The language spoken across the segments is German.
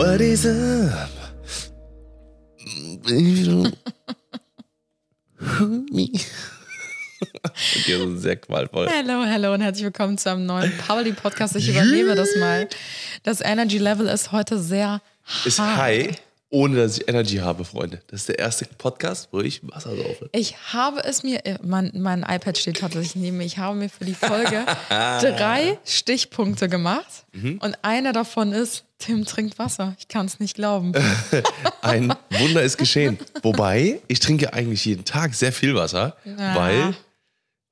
What is up? Me. Okay, das ist sehr qualvoll. Hallo, hallo und herzlich willkommen zu einem neuen Pauli Podcast. Ich übernehme das mal. Das Energy Level ist heute sehr Ist hart. high, ohne dass ich Energy habe, Freunde. Das ist der erste Podcast, wo ich Wasser saufe. Ich habe es mir, äh, mein, mein iPad steht tatsächlich neben mir, ich habe mir für die Folge drei Stichpunkte gemacht Mhm. und einer davon ist, Tim trinkt Wasser. Ich kann es nicht glauben. Ein Wunder ist geschehen. Wobei, ich trinke eigentlich jeden Tag sehr viel Wasser, Ja. weil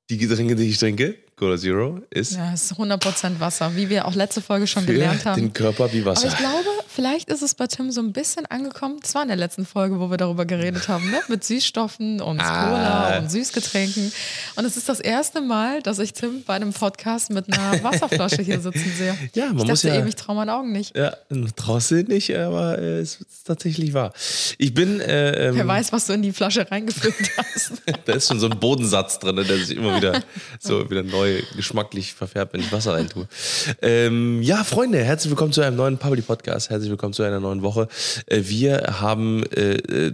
die Getränke, die ich trinke, Cola Zero, ist Ja, es ist 100% Wasser, wie wir auch letzte Folge schon gelernt haben. den Körper wie Aber Wasser. ich glaube, vielleicht ist es bei Tim so ein bisschen angekommen. Das war in der letzten Folge, wo wir darüber geredet haben, ne? mit Süßstoffen und Ah. Cola und Süßgetränken. Und es ist das erste Mal, dass ich Tim bei einem Podcast mit einer Wasserflasche hier sitzen sehe. Ja, man ich muss dachte ja- eben, ich traue meinen Augen nicht. Ja, draußen nicht, aber es ist tatsächlich wahr. Ich bin, äh, ähm, Wer weiß, was du in die Flasche reingefüllt hast. da ist schon so ein Bodensatz drin, der sich immer wieder so wieder neu geschmacklich verfärbt, wenn ich Wasser reintue. Ähm, ja, Freunde, herzlich willkommen zu einem neuen Public Podcast. Herzlich willkommen zu einer neuen Woche. Äh, wir haben äh, äh,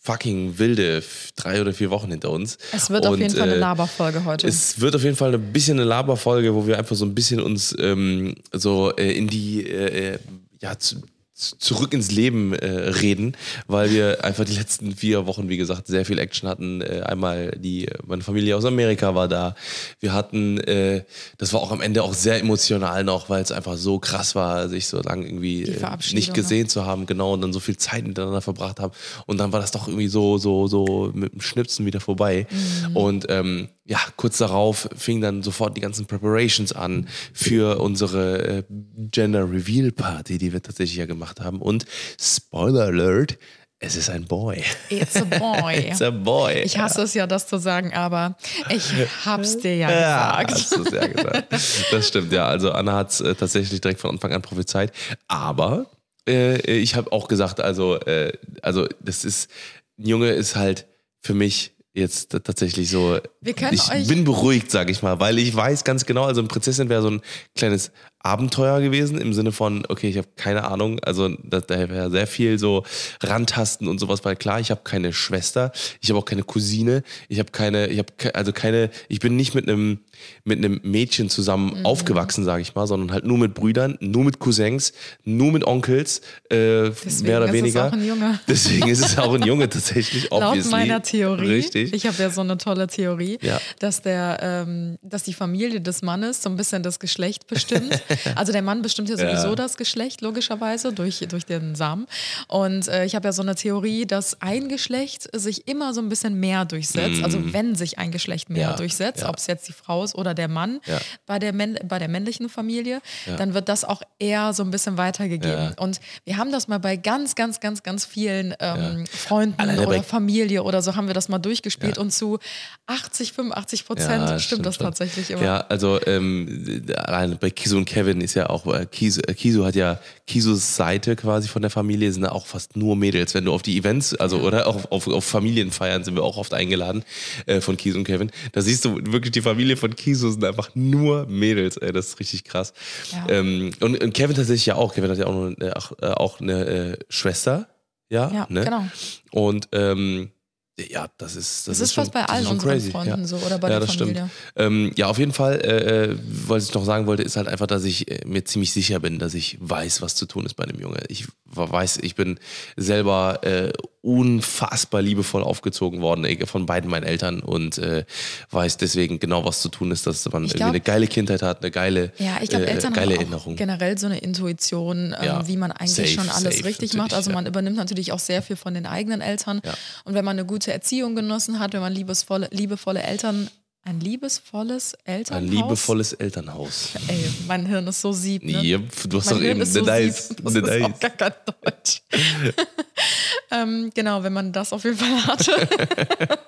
fucking wilde drei oder vier Wochen hinter uns. Es wird auf Und, jeden Fall eine äh, Laberfolge heute. Es wird auf jeden Fall ein bisschen eine Laberfolge, wo wir einfach so ein bisschen uns ähm, so äh, in die, äh, ja, zu- zurück ins Leben äh, reden, weil wir einfach die letzten vier Wochen, wie gesagt, sehr viel Action hatten. Äh, einmal die, meine Familie aus Amerika war da. Wir hatten, äh, das war auch am Ende auch sehr emotional noch, weil es einfach so krass war, sich so lange irgendwie äh, nicht ne? gesehen zu haben, genau, und dann so viel Zeit miteinander verbracht haben. Und dann war das doch irgendwie so, so, so mit dem Schnipsen wieder vorbei. Mhm. Und ähm, ja, kurz darauf fing dann sofort die ganzen Preparations an für unsere äh, Gender Reveal Party, die wir tatsächlich ja gemacht haben. Und Spoiler Alert, es ist ein Boy. It's a boy. It's a boy. ich hasse es ja, das zu sagen, aber ich hab's dir ja, Ja, gesagt. hast du sehr gesagt. Das stimmt, ja. Also Anna hat es äh, tatsächlich direkt von Anfang an prophezeit. Aber äh, ich habe auch gesagt, also, äh, also das ist, ein Junge ist halt für mich jetzt tatsächlich so. Ich bin beruhigt, sag ich mal, weil ich weiß ganz genau, also eine Prinzessin wäre so ein kleines Abenteuer gewesen im Sinne von, okay, ich habe keine Ahnung, also da, da wäre sehr viel so Randtasten und sowas, weil klar, ich habe keine Schwester, ich habe auch keine Cousine, ich habe keine, ich habe ke also keine, ich bin nicht mit einem mit einem Mädchen zusammen Mhm. aufgewachsen, sage ich mal, sondern halt nur mit Brüdern, nur mit Cousins, nur mit Onkels, äh, Deswegen mehr oder ist es weniger. auch ein Junge. Deswegen ist es auch ein Junge tatsächlich, Laut obviously. meiner Theorie, Richtig. ich habe ja so eine tolle Theorie, Ja. dass der, ähm, dass die Familie des Mannes so ein bisschen das Geschlecht bestimmt. also der Mann bestimmt ja sowieso Ja. das Geschlecht logischerweise durch durch den Samen. Und äh, ich habe ja so eine Theorie, dass ein Geschlecht sich immer so ein bisschen mehr durchsetzt. Also wenn sich ein Geschlecht mehr Mhm. Ja, durchsetzt, ob es jetzt die Frau ist oder der Mann bei der bei der männlichen Familie, dann wird das auch eher so ein bisschen weitergegeben. Und wir haben das mal bei ganz, ganz, ganz, ganz vielen ähm, Freunden Alleine oder Familie oder so haben wir das mal durchgespielt und zu 80, 85 Prozent Ja, stimmt, das schon. tatsächlich immer. Ja, also ähm, allein bei Kisu und Kevin ist ja auch, äh, Kisu, äh, Kisu hat ja, Kisus Seite quasi von der Familie sind da auch fast nur Mädels. Wenn du auf die Events, also oder auch auf, auf Familienfeiern sind wir auch oft eingeladen äh, von Kisu und Kevin, da siehst du wirklich die Familie von Kisu sind einfach nur Mädels, ey, das ist richtig krass. Ja. Ähm, und, und Kevin tatsächlich ja auch, Kevin hat ja auch, eine- auch, äh, auch eine äh, Schwester, ja, Ja, ne? genau. Und ähm, ja, das ist das, Das ist schon, fast bei das allen ist schon unseren crazy. Freunden ja. so oder bei ja, der das Familie. Stimmt. Ähm, ja, auf jeden Fall, äh, äh, was ich noch sagen wollte, ist halt einfach, dass ich äh, mir ziemlich sicher bin, dass ich weiß, was zu tun ist bei einem Junge. Ich weiß, ich bin selber äh, unfassbar liebevoll aufgezogen worden von beiden meinen Eltern und äh, weiß deswegen genau, was zu tun ist, dass man Ich irgendwie glaub- eine geile Kindheit hat, eine geile, Ja, ich glaube, äh, Eltern geile haben Erinnerung. generell so eine Intuition, ähm, Ja, wie man eigentlich safe, schon alles richtig macht. Also ja. man übernimmt natürlich auch sehr viel von den eigenen Eltern. Ja. Und wenn man eine gute Erziehung genossen hat, wenn man liebesvolle, liebevolle Eltern Ein liebesvolles Elternhaus. Ein liebevolles Elternhaus. Ey, mein Hirn ist so sieb. Ne? Yep, du hast Mein doch Hirn eben ist so Details. sieb. Das ist Details. auch gar kein Deutsch. ähm, genau, wenn man das auf jeden Fall hatte,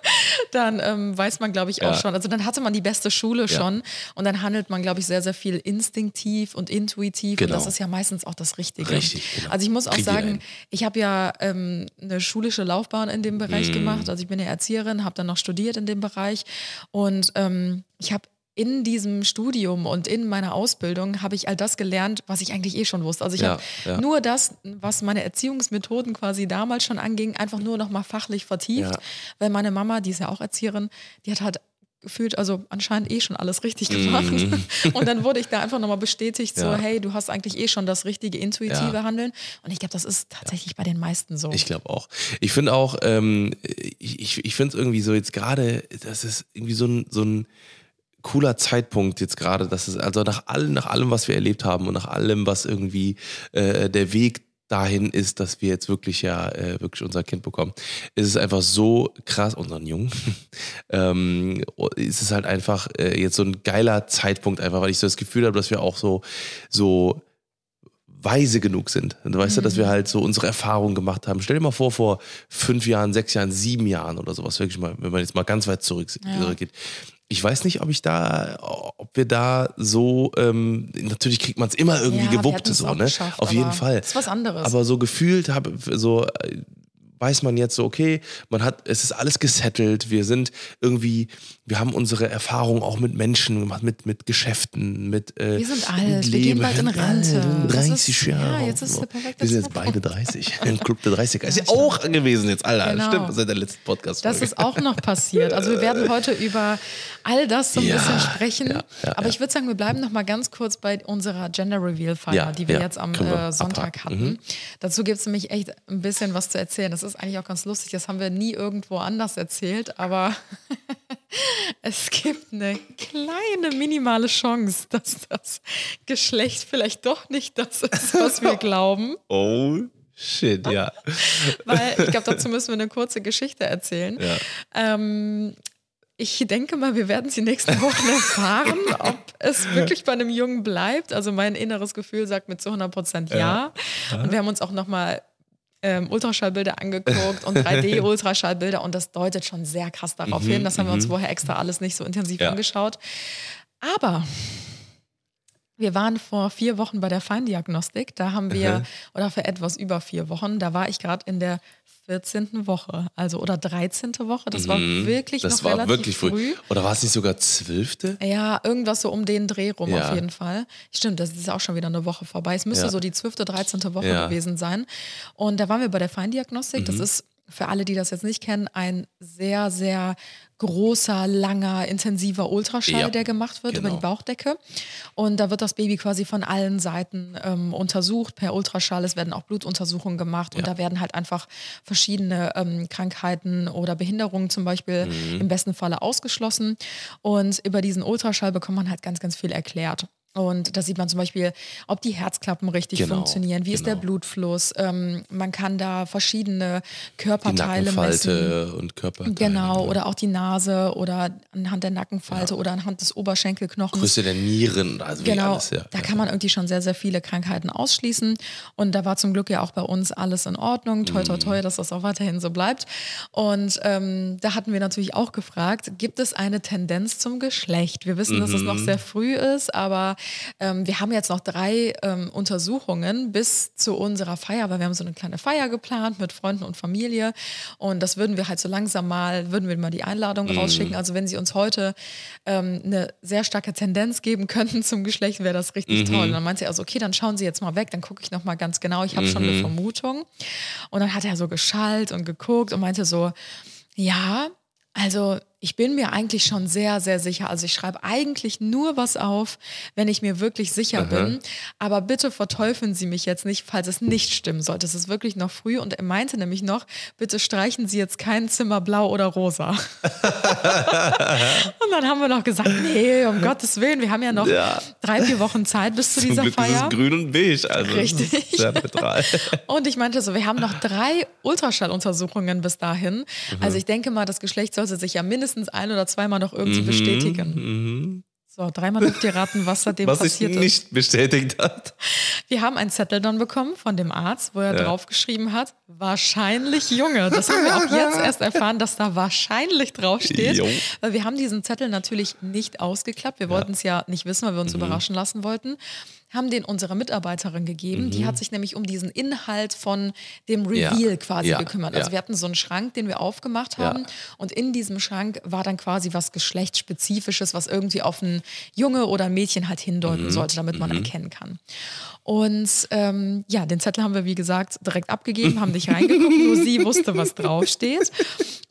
dann ähm, weiß man, glaube ich, auch Ja. schon. Also dann hatte man die beste Schule Ja. schon und dann handelt man, glaube ich, sehr, sehr viel instinktiv und intuitiv Genau. und das ist ja meistens auch das Richtige. Richtig, genau. Also ich muss auch jeder sagen, ich habe ja ähm, eine schulische Laufbahn in dem. Bereich gemacht. Also ich bin ja Erzieherin, habe dann noch studiert in dem Bereich und ähm, ich habe in diesem Studium und in meiner Ausbildung habe ich all das gelernt, was ich eigentlich eh schon wusste. Also ich Ja, habe ja. nur das, was meine Erziehungsmethoden quasi damals schon anging, einfach nur noch mal fachlich vertieft, Ja. weil meine Mama, die ist ja auch Erzieherin, die hat halt gefühlt, also anscheinend eh schon alles richtig gemacht. Und dann wurde ich da einfach nochmal bestätigt, so, Mhm. Ja. hey, du hast eigentlich eh schon das richtige intuitive Ja. Handeln. Und ich glaube, das ist tatsächlich bei den meisten so. Ich glaube auch. Ich finde auch, ähm, ich, ich, ich finde es irgendwie so jetzt gerade, das ist irgendwie so ein, so ein cooler Zeitpunkt jetzt gerade, dass es also nach allem, nach allem, was wir erlebt haben und nach allem, was irgendwie äh, der Weg dahin ist, dass wir jetzt wirklich ja äh, wirklich unser Kind bekommen, ist es einfach so krass, unseren Jungen, ähm, ist es halt einfach äh, jetzt so ein geiler Zeitpunkt einfach, weil ich so das Gefühl habe, dass wir auch so, so weise genug sind. Und Weißt du, dass wir halt so unsere Erfahrungen gemacht haben. Stell dir mal vor, vor fünf Jahren, sechs Jahren, sieben Jahren oder sowas, wirklich mal, wenn man jetzt mal ganz weit zurück, zurückgeht. Ich weiß nicht, ob ich da, ob wir da so, ähm, natürlich kriegt man es immer irgendwie Ja, gewuppt, so, ne? geschafft, Auf jeden Fall. das ist was anderes. Aber so gefühlt habe, so, äh, weiß man jetzt so, okay, man hat, es ist alles gesettelt, wir sind irgendwie, wir haben unsere Erfahrungen auch mit Menschen gemacht, mit, mit Geschäften, mit äh, Wir sind alt, mit wir gehen bald in Rente. Das 30 ist- Jahre. ja, jetzt ist der perfekte Wir sind jetzt beide 30. Im Club der 30er. Ist ja stimmt. auch gewesen jetzt, Alter. Genau. Stimmt, seit der letzten podcast Das ist auch noch passiert. Also wir werden heute über all das so ein Ja, bisschen sprechen. ja, ja, Aber ich würde sagen, wir bleiben noch mal ganz kurz bei unserer Gender Reveal Feier, die wir jetzt am wir äh, Sonntag abhaken. Mhm. hatten. Dazu gibt es nämlich echt ein bisschen was zu erzählen. Das ist eigentlich auch ganz lustig. Das haben wir nie irgendwo anders erzählt, aber es gibt eine kleine minimale Chance, dass das Geschlecht vielleicht doch nicht das ist, was wir glauben. Oh, shit, ja. Weil ich glaube, dazu müssen wir eine kurze Geschichte erzählen. Ja. Ähm, ich denke mal, wir werden es die nächsten Wochen erfahren, ob es wirklich bei einem Jungen bleibt. Also mein inneres Gefühl sagt mit zu 100 Prozent ja. Und wir haben uns auch nochmal ähm, Ultraschallbilder angeguckt und 3D-Ultraschallbilder und das deutet schon sehr krass darauf hin. Das haben wir uns vorher extra alles nicht so intensiv Ja. angeschaut. Aber wir waren vor vier Wochen bei der Feindiagnostik. Da haben wir, oder für etwas über vier Wochen, da war ich gerade in der 14. Woche, also oder 13. Woche. Das war wirklich Mhm. Das noch war relativ wirklich früh. Oder war es nicht sogar zwölfte? Ja, irgendwas so um den Dreh rum Ja. auf jeden Fall. Stimmt, das ist auch schon wieder eine Woche vorbei. Es müsste Ja. so die 12., 13. Woche Ja. gewesen sein. Und da waren wir bei der Feindiagnostik. Mhm. Das ist für alle, die das jetzt nicht kennen, ein sehr, sehr großer, langer, intensiver Ultraschall, Ja, der gemacht wird über genau. die Bauchdecke. Und da wird das Baby quasi von allen Seiten ähm, untersucht per Ultraschall. Es werden auch Blutuntersuchungen gemacht und Ja. da werden halt einfach verschiedene ähm, Krankheiten oder Behinderungen zum Beispiel Mhm. im besten Falle ausgeschlossen. Und über diesen Ultraschall bekommt man halt ganz, ganz viel erklärt. Und da sieht man zum Beispiel, ob die Herzklappen richtig Genau, funktionieren, wie ist der genau. Blutfluss. Ähm, man kann da verschiedene Die Körperteile messen. Nackenfalte und Körper. Genau, oder auch die Nase oder anhand der Nackenfalte oder anhand des Oberschenkelknochens. Größe der Nieren, also wie Genau, alles, ja. da kann man irgendwie schon sehr, sehr viele Krankheiten ausschließen. Und da war zum Glück ja auch bei uns alles in Ordnung. Toi, toi, Mhm. toi, dass das auch weiterhin so bleibt. Und ähm, da hatten wir natürlich auch gefragt, gibt es eine Tendenz zum Geschlecht? Wir wissen, dass es Mhm. noch sehr früh ist, aber ähm, wir haben jetzt noch drei ähm, Untersuchungen bis zu unserer Feier, weil wir haben so eine kleine Feier geplant mit Freunden und Familie. Und das würden wir halt so langsam mal, würden wir mal die Einladung Mhm. rausschicken. Also wenn Sie uns heute ähm, eine sehr starke Tendenz geben könnten zum Geschlecht, wäre das richtig Mhm. toll. Und dann meinte sie also, okay, dann schauen Sie jetzt mal weg, dann gucke ich noch mal ganz genau. Ich habe schon Mhm. eine Vermutung. Und dann hat er so geschallt und geguckt und meinte so, ja, also ich bin mir eigentlich schon sehr, sehr sicher. Also ich schreibe eigentlich nur was auf, wenn ich mir wirklich sicher bin. Aber bitte verteufeln Sie mich jetzt nicht, falls es nicht stimmen sollte. Es ist wirklich noch früh und er meinte nämlich noch, bitte streichen Sie jetzt kein Zimmer blau oder rosa. und dann haben wir noch gesagt, nee, um Gottes Willen, wir haben ja noch Ja. drei, vier Wochen Zeit bis zu Zum dieser Glück Feier. ist es grün und beige, also Richtig. sehr neutral. Und ich meinte so, wir haben noch drei Ultraschalluntersuchungen bis dahin. Mhm. Also ich denke mal, das Geschlecht sollte sich ja mindestens mindestens ein oder zweimal noch irgendwie bestätigen. So, dreimal dürft ihr raten, was seitdem Mhm. Was sich passiert ist. nicht bestätigt hat. Wir haben einen Zettel dann bekommen von dem Arzt, wo er Ja. draufgeschrieben hat, wahrscheinlich Junge. Das haben wir auch jetzt erst erfahren, dass da wahrscheinlich draufsteht. Jo. Weil wir haben diesen Zettel natürlich nicht ausgeklappt. Wir wollten es ja nicht wissen, weil wir uns Mhm. überraschen lassen wollten. Haben den unserer Mitarbeiterin gegeben. Die hat sich nämlich um diesen Inhalt von dem Mhm. Ja. Reveal quasi Ja. gekümmert. Also wir hatten so einen Schrank, den wir aufgemacht haben. Und in diesem Schrank war dann quasi was Geschlechtsspezifisches, was irgendwie auf ein Junge oder ein Mädchen halt hindeuten sollte, damit man erkennen kann. Und ähm, ja, den Zettel haben wir, wie gesagt, direkt abgegeben, haben nicht reingeguckt, nur sie wusste, was draufsteht.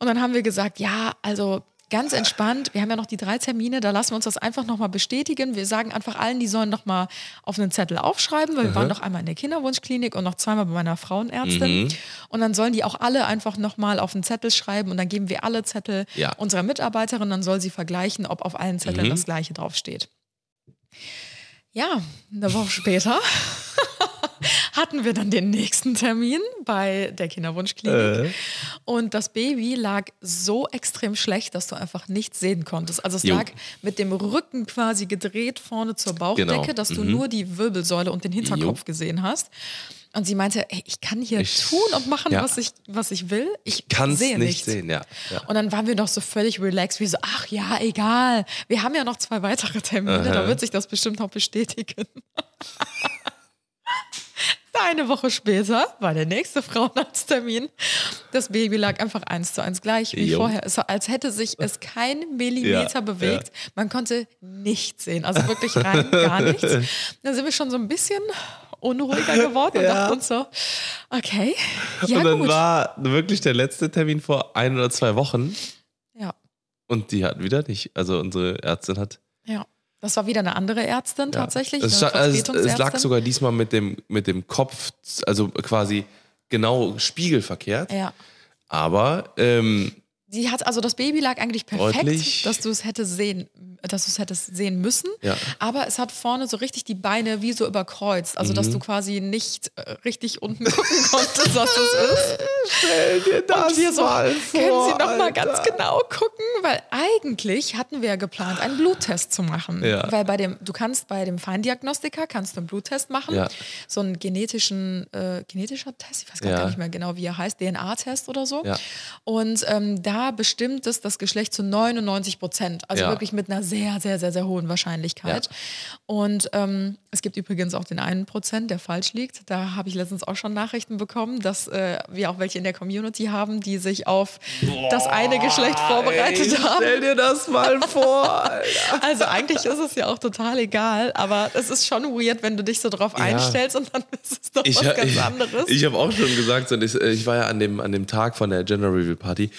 Und dann haben wir gesagt, ja, also ganz entspannt, wir haben ja noch die drei Termine, da lassen wir uns das einfach nochmal bestätigen. Wir sagen einfach allen, die sollen nochmal auf einen Zettel aufschreiben, weil wir waren noch einmal in der Kinderwunschklinik und noch zweimal bei meiner Frauenärztin. Und dann sollen die auch alle einfach nochmal auf einen Zettel schreiben und dann geben wir alle Zettel Ja. unserer Mitarbeiterin, dann soll sie vergleichen, ob auf allen Zetteln das gleiche draufsteht. Ja, eine Woche später hatten wir dann den nächsten Termin bei der Kinderwunschklinik. Und das Baby lag so extrem schlecht, dass du einfach nichts sehen konntest. Also es Jo. lag mit dem Rücken quasi gedreht vorne zur Bauchdecke, Genau. dass du nur die Wirbelsäule und den Hinterkopf gesehen hast. Und sie meinte, ey, ich kann hier Ich- tun und machen, ja. was, ich, was ich will. Ich Kann es nicht nichts. sehen, ja. ja. Und dann waren wir noch so völlig relaxed, wie so, ach ja, egal. Wir haben ja noch zwei weitere Termine, da wird sich das bestimmt noch bestätigen. Eine Woche später war der nächste Frauenarzttermin. Das Baby lag einfach eins zu eins gleich wie Jo. vorher. Es war, als hätte sich es kein Millimeter Ja, bewegt. Man konnte nichts sehen, also wirklich rein gar nichts. Dann sind wir schon so ein bisschen unruhiger geworden und Ja. dachten uns so, okay, ja und dann gut. war wirklich der letzte Termin vor ein oder zwei Wochen ja. und die hatten wieder nicht. Also unsere Ärztin hat. Ja, das war wieder eine andere Ärztin Ja. tatsächlich. Es, also es, lag sogar diesmal mit dem, mit dem Kopf, also quasi genau spiegelverkehrt. Ja. Aber ähm, Sie hat, also das Baby lag eigentlich perfekt, Deutlich. dass du es hättest sehen, dass du es hättest sehen müssen. Ja. Aber es hat vorne so richtig die Beine wie so überkreuzt. Also, Mhm. dass du quasi nicht äh, richtig unten gucken konntest, was das ist. stell dir Und wir so, können Sie noch mal ganz genau gucken? Weil eigentlich hatten wir ja geplant, einen Bluttest zu machen. Ja. Weil bei dem, du kannst bei dem Feindiagnostiker kannst du einen Bluttest machen. Ja. So einen genetischen, äh, genetischer Test, ich weiß gar nicht mehr genau, wie er heißt, DNA-Test oder so. Und ähm, da bestimmt es das Geschlecht zu 99 Prozent. Also Ja. wirklich mit einer sehr, sehr, sehr, sehr hohen Wahrscheinlichkeit. Und ähm, es gibt übrigens auch den einen Prozent, der falsch liegt. Da habe ich letztens auch schon Nachrichten bekommen, dass äh, wir auch welche in der Community haben, die sich auf das eine Geschlecht vorbereitet Ey, haben. Stell dir das mal vor. Alter. Also eigentlich ist es ja auch total egal, aber es ist schon weird, wenn du dich so drauf Ja. einstellst und dann ist es doch Ich, was ganz ich, anderes. ich habe auch schon gesagt, ich, ich war ja an dem, an dem Tag von der Gender Reveal Party,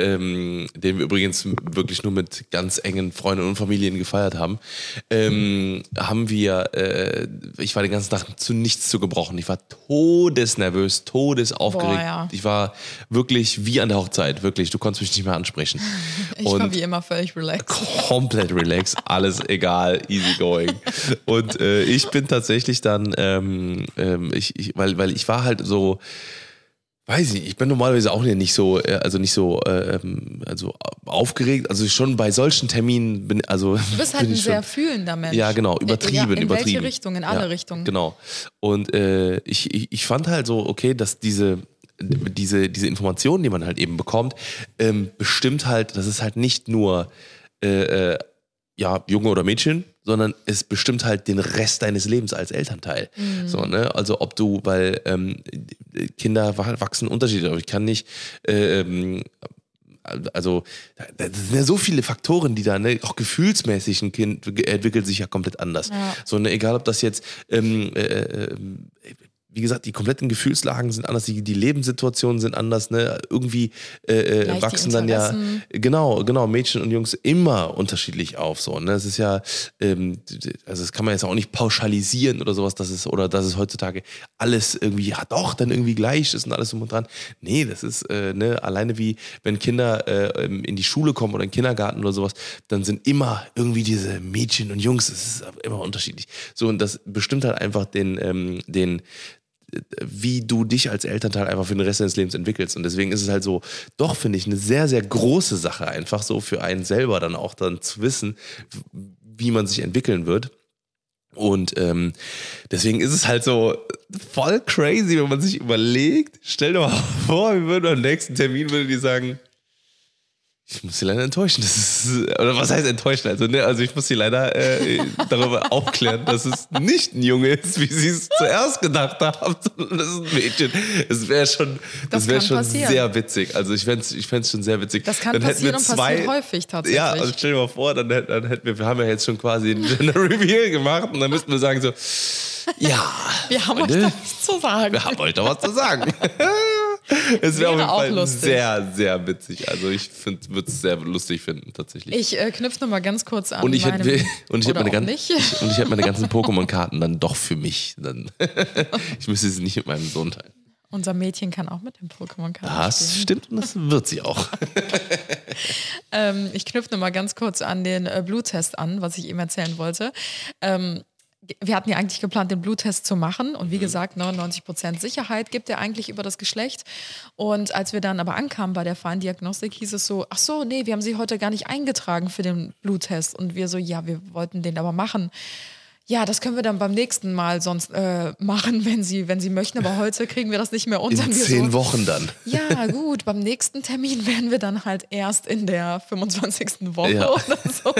ähm, den wir übrigens wirklich nur mit ganz engen Freunden und Familien gefeiert haben, ähm, haben wir, äh, ich war den ganzen Tag zu nichts zu gebrochen. Ich war todesnervös, todesaufgeregt. Boah, ja. Ich war wirklich wie an der Hochzeit, wirklich. Du konntest mich nicht mehr ansprechen. ich war wie immer völlig relaxed. komplett relaxed, alles egal, easy going. Und äh, ich bin tatsächlich dann, ähm, ähm, ich, ich, weil, weil ich war halt so, weiß ich, ich bin normalerweise auch nicht so, äh, also nicht so, äh, ähm, also aufgeregt. Also schon bei solchen Terminen bin, also Du bist halt ein sehr fühlender Mensch. ja, genau, Ja, übertrieben, in übertrieben. welche Richtung? In alle ja, Richtungen. Genau. Und äh, ich, ich, ich fand halt so, okay, dass diese, diese, diese Informationen, die man halt eben bekommt, ähm, bestimmt halt, das ist halt nicht nur äh, äh, ja, Junge oder Mädchen, sondern es bestimmt halt den Rest deines Lebens als Elternteil. Mhm. So, ne? Also ob du, weil ähm, Kinder wa- wachsen unterschiedlich, aber ich kann nicht äh, ähm, also da da sind ja so viele Faktoren, die da, ne, auch gefühlsmäßig ein Kind entwickelt sich ja komplett anders. Ja. So, ne, egal ob das jetzt, ähm, äh, äh, wie gesagt, die kompletten Gefühlslagen sind anders, die, die Lebenssituationen sind anders, ne? Irgendwie äh, äh, Gleich wachsen dann ja, genau, genau, Mädchen und Jungs immer unterschiedlich auf. So, ne? Es ist ja, ähm, also das kann man jetzt auch nicht pauschalisieren oder sowas, dass es, oder dass es heutzutage alles irgendwie, ja doch, dann irgendwie gleich ist und alles drum und dran. Nee, das ist, äh, ne, alleine wie, wenn Kinder äh, in die Schule kommen oder in den Kindergarten oder sowas, dann sind immer irgendwie diese Mädchen und Jungs, es ist immer unterschiedlich. So, und das bestimmt halt einfach den, ähm, den, wie du dich als Elternteil einfach für den Rest deines Lebens entwickelst. Und deswegen ist es halt so, doch finde ich eine sehr, sehr große Sache einfach so für einen selber dann auch dann zu wissen, wie man sich entwickeln wird. Und ähm, deswegen ist es halt so voll crazy, wenn man sich überlegt, stell dir mal vor, wir würden am nächsten Termin würde die sagen, ich muss sie leider enttäuschen. Das ist, oder was heißt enttäuschen? Also, ne, also ich muss sie leider äh, darüber aufklären, dass es nicht ein Junge ist, wie sie es zuerst gedacht haben, sondern das ist ein Mädchen. Es wäre schon, das, Das wäre schon passieren. sehr witzig. Also ich fände es ich fänd's schon sehr witzig. Das kann Dann hätten passieren wir und zwei, passiert häufig tatsächlich. Ja, also stell dir mal vor, dann, hätten- dann hätten wir, wir haben ja jetzt schon quasi ein Gender Reveal gemacht und dann müssten wir sagen so, ja, Wir haben Freunde, euch da nichts zu sagen. wir haben euch doch was zu sagen. es wäre jeden auch lustig. sehr, sehr witzig. Also ich würde es sehr lustig finden, tatsächlich. Ich äh, knüpfe nochmal ganz kurz an und ich hätte und ich hätte meine, auch gan- nicht. ich, und ich hätte meine ganzen Pokémon-Karten dann doch für mich. Dann ich müsste sie nicht mit meinem Sohn teilen. Unser Mädchen kann auch mit dem Pokémon-Karten Das spielen. stimmt und das wird sie auch. Ähm, ich knüpfe nochmal ganz kurz an den äh, Bluttest an, was ich eben erzählen wollte. Ähm, wir hatten ja eigentlich geplant, den Bluttest zu machen. Und wie Mhm. gesagt, 99% Sicherheit gibt er eigentlich über das Geschlecht. Und als wir dann aber ankamen bei der Feindiagnostik, hieß es so, ach so, nee, wir haben sie heute gar nicht eingetragen für den Bluttest. Und wir so, ja, wir wollten den aber machen. Ja, das können wir dann beim nächsten Mal sonst äh, machen, wenn Sie, wenn Sie möchten. Aber heute kriegen wir das nicht mehr unter. In zehn so, Wochen dann. ja, gut, beim nächsten Termin werden wir dann halt erst in der 25. Woche Ja. oder so.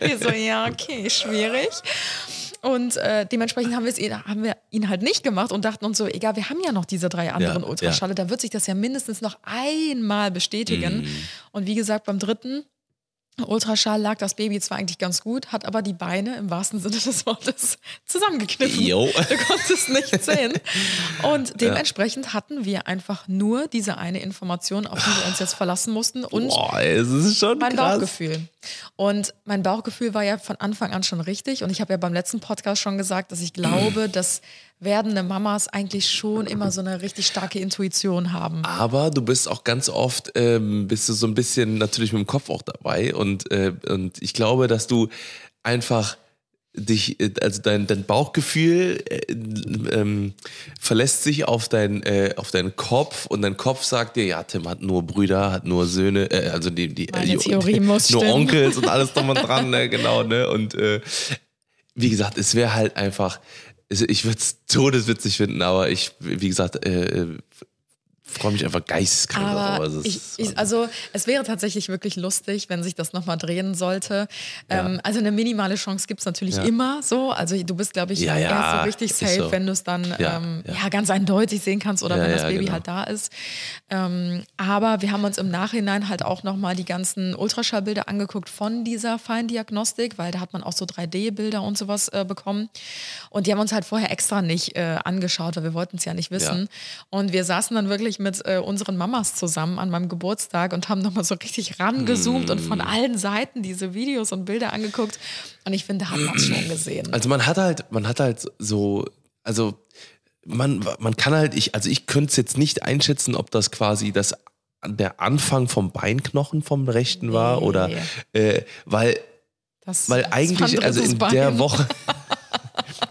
Wir so, ja, okay, schwierig. Und äh, dementsprechend haben, wir es ihn- haben wir ihn halt nicht gemacht und dachten uns so, egal, wir haben ja noch diese drei anderen Ja, Ultraschalle, da wird sich das ja mindestens noch einmal bestätigen. Mhm. Und wie gesagt, beim dritten Ultraschall lag das Baby zwar eigentlich ganz gut, hat aber die Beine im wahrsten Sinne des Wortes zusammengekniffen. Jo. Du konntest nicht sehen. Und dementsprechend hatten wir einfach nur diese eine Information, auf die wir uns jetzt verlassen mussten und Boah, es ist schon mein krass. Bauchgefühl. Und mein Bauchgefühl war ja von Anfang an schon richtig. Und ich habe ja beim letzten Podcast schon gesagt, dass ich glaube, dass werdende Mamas eigentlich schon immer so eine richtig starke Intuition haben. Aber du bist auch ganz oft, ähm, bist du so ein bisschen natürlich mit dem Kopf auch dabei. Und, äh, und ich glaube, dass du einfach dich, äh, also dein, dein Bauchgefühl äh, ähm, verlässt sich auf, dein, äh, auf deinen Kopf und dein Kopf sagt dir, ja, Tim hat nur Brüder, hat nur Söhne, äh, also die, die äh, Theorie muss nur stimmen. Onkels und alles drum und dran, ne, genau, ne? Und äh, wie gesagt, es wäre halt einfach, ich würde es todeswitzig finden, aber ich, wie gesagt, äh, freue mich einfach geisteskrank. Also, also es wäre tatsächlich wirklich lustig, wenn sich das nochmal drehen sollte. Ähm, also eine minimale Chance gibt es natürlich Ja. immer so. Also du bist, glaube ich, Ja, ja, erst so richtig safe, so. wenn du es dann Ja, ähm, ja. ja. ganz eindeutig sehen kannst oder Ja, wenn das ja, Baby genau. halt da ist. Ähm, aber wir haben uns im Nachhinein halt auch nochmal die ganzen Ultraschallbilder angeguckt von dieser Feindiagnostik, weil da hat man auch so 3D-Bilder und sowas äh, bekommen. Und die haben uns halt vorher extra nicht äh, angeschaut, weil wir wollten es ja nicht wissen. Und wir saßen dann wirklich mit äh, unseren Mamas zusammen an meinem Geburtstag und haben nochmal so richtig rangezoomt und Mm. von allen Seiten diese Videos und Bilder angeguckt. Und ich finde, da hat man es schon gesehen. Also man hat halt, man hat halt so, also man, man kann halt, ich, also ich könnte es jetzt nicht einschätzen, ob das quasi das der Anfang vom Beinknochen vom rechten war Nee. oder äh, weil Das Weil eigentlich, also in drittes der Bein. Woche,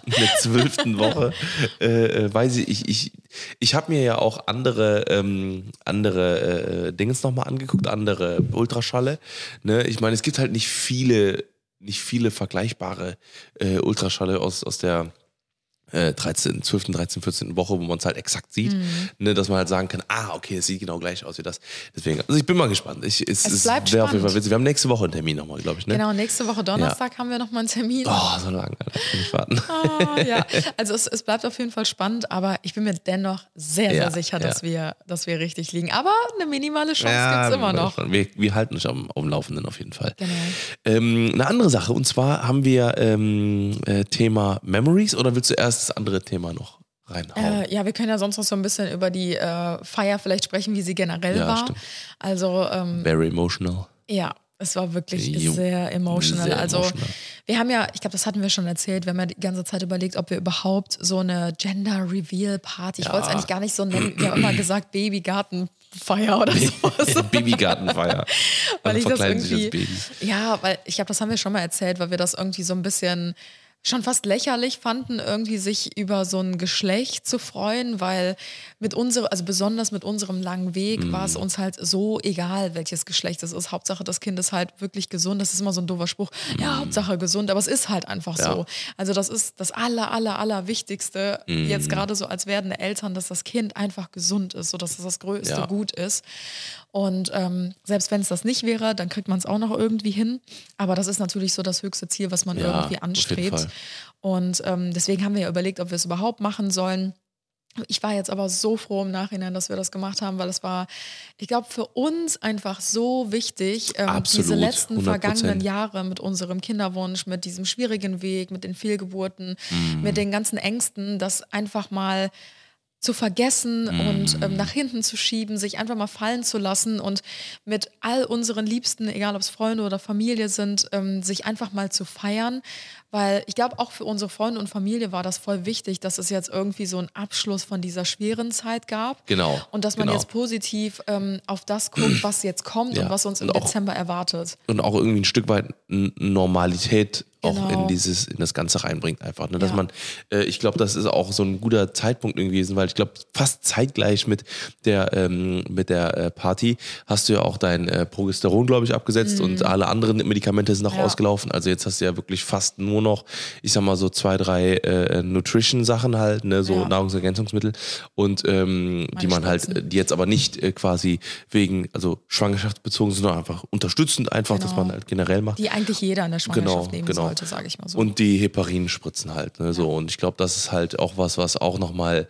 in der zwölften Woche, äh, äh, weiß ich, ich, ich, ich habe mir ja auch andere, ähm, andere äh, Dingens nochmal angeguckt, andere Ultraschalle. Ne? Ich meine, es gibt halt nicht viele, nicht viele vergleichbare äh, Ultraschalle aus, aus der äh, 13., 12., 13., 14. Woche, wo man es halt exakt sieht, Mhm. ne, dass man halt sagen kann, ah, okay, es sieht genau gleich aus wie das. Deswegen, also ich bin mal gespannt. Ich, es Es bleibt wäre auf jeden Fall spannend. witzig. Wir haben nächste Woche einen Termin nochmal, glaube ich, ne? Genau, nächste Woche Donnerstag haben wir nochmal einen Termin. Oh, so lange, Alter. Kann ich warten. Ah, ja, also es, es bleibt auf jeden Fall spannend, aber ich bin mir dennoch sehr, sehr Ja, sicher, ja. dass, wir, dass wir richtig liegen. Aber eine minimale Chance gibt es immer noch. Wir, wir halten uns am, am Laufenden auf jeden Fall. Genau. Ähm, eine andere Sache, und zwar haben wir ähm, äh, Thema Memories oder willst du erst das andere Thema noch reinhauen? Äh, ja, wir können ja sonst noch so ein bisschen über die äh, Feier vielleicht sprechen, wie sie generell Ja, war. stimmt. Also ähm, Very emotional. ja, es war wirklich Jo. sehr emotional. Sehr also emotional. wir haben ja, ich glaube, das hatten wir schon erzählt, wir haben ja die ganze Zeit überlegt, ob wir überhaupt so eine Gender Reveal Party, ich Ja. wollte es eigentlich gar nicht so nennen, wir haben immer gesagt Babygartenfeier oder sowas. Babygartenfeier. weil Alle ich das irgendwie. Ja, weil ich glaube, das haben wir schon mal erzählt, weil wir das irgendwie so ein bisschen schon fast lächerlich fanden, irgendwie sich über so ein Geschlecht zu freuen, weil mit unserem, also besonders mit unserem langen Weg war es uns halt so egal, welches Geschlecht es ist. Hauptsache, das Kind ist halt wirklich gesund. Das ist immer so ein doofer Spruch. Ja, Hauptsache gesund, aber es ist halt einfach Ja. so. Also das ist das aller, aller, aller Wichtigste, jetzt gerade so als werdende Eltern, dass das Kind einfach gesund ist, so dass es das größte Ja. Gut ist. Und ähm, selbst wenn es das nicht wäre, dann kriegt man es auch noch irgendwie hin. Aber das ist natürlich so das höchste Ziel, was man Ja, irgendwie anstrebt. Und ähm, deswegen haben wir ja überlegt, ob wir es überhaupt machen sollen. Ich war jetzt aber so froh im Nachhinein, dass wir das gemacht haben, weil es war, ich glaube, für uns einfach so wichtig, ähm, Absolut, diese letzten 100%. vergangenen Jahre mit unserem Kinderwunsch, mit diesem schwierigen Weg, mit den Fehlgeburten, Mhm. mit den ganzen Ängsten, das einfach mal zu vergessen und ähm, nach hinten zu schieben, sich einfach mal fallen zu lassen und mit all unseren Liebsten, egal ob es Freunde oder Familie sind, ähm, sich einfach mal zu feiern. Weil ich glaube, auch für unsere Freunde und Familie war das voll wichtig, dass es jetzt irgendwie so einen Abschluss von dieser schweren Zeit gab. Genau, Und dass man genau. jetzt positiv ähm, auf das guckt, was jetzt kommt Ja, und was uns im auch- Dezember erwartet. und auch irgendwie ein Stück weit Normalität auch Genau. in dieses in das Ganze reinbringt einfach ne? dass Ja. man äh, ich glaube das ist auch so ein guter Zeitpunkt irgendwie gewesen weil ich glaube fast zeitgleich mit der ähm, mit der äh, Party hast du ja auch dein äh, Progesteron glaube ich abgesetzt und alle anderen Medikamente sind noch Mhm. Ja. ausgelaufen also jetzt hast du ja wirklich fast nur noch ich sag mal so zwei drei äh, Nutrition Sachen halt ne so Ja. Nahrungsergänzungsmittel und ähm, die man halt Spritzen. die jetzt aber nicht äh, quasi wegen also schwangerschaftsbezogen sondern einfach unterstützend einfach dass Genau. man halt generell macht Die eigentlich jeder in der Schwangerschaft Genau, nehmen genau. sollte, sage ich mal so. und die Heparinspritzen halt. Ne, so. Und ich glaube, das ist halt auch was, was auch nochmal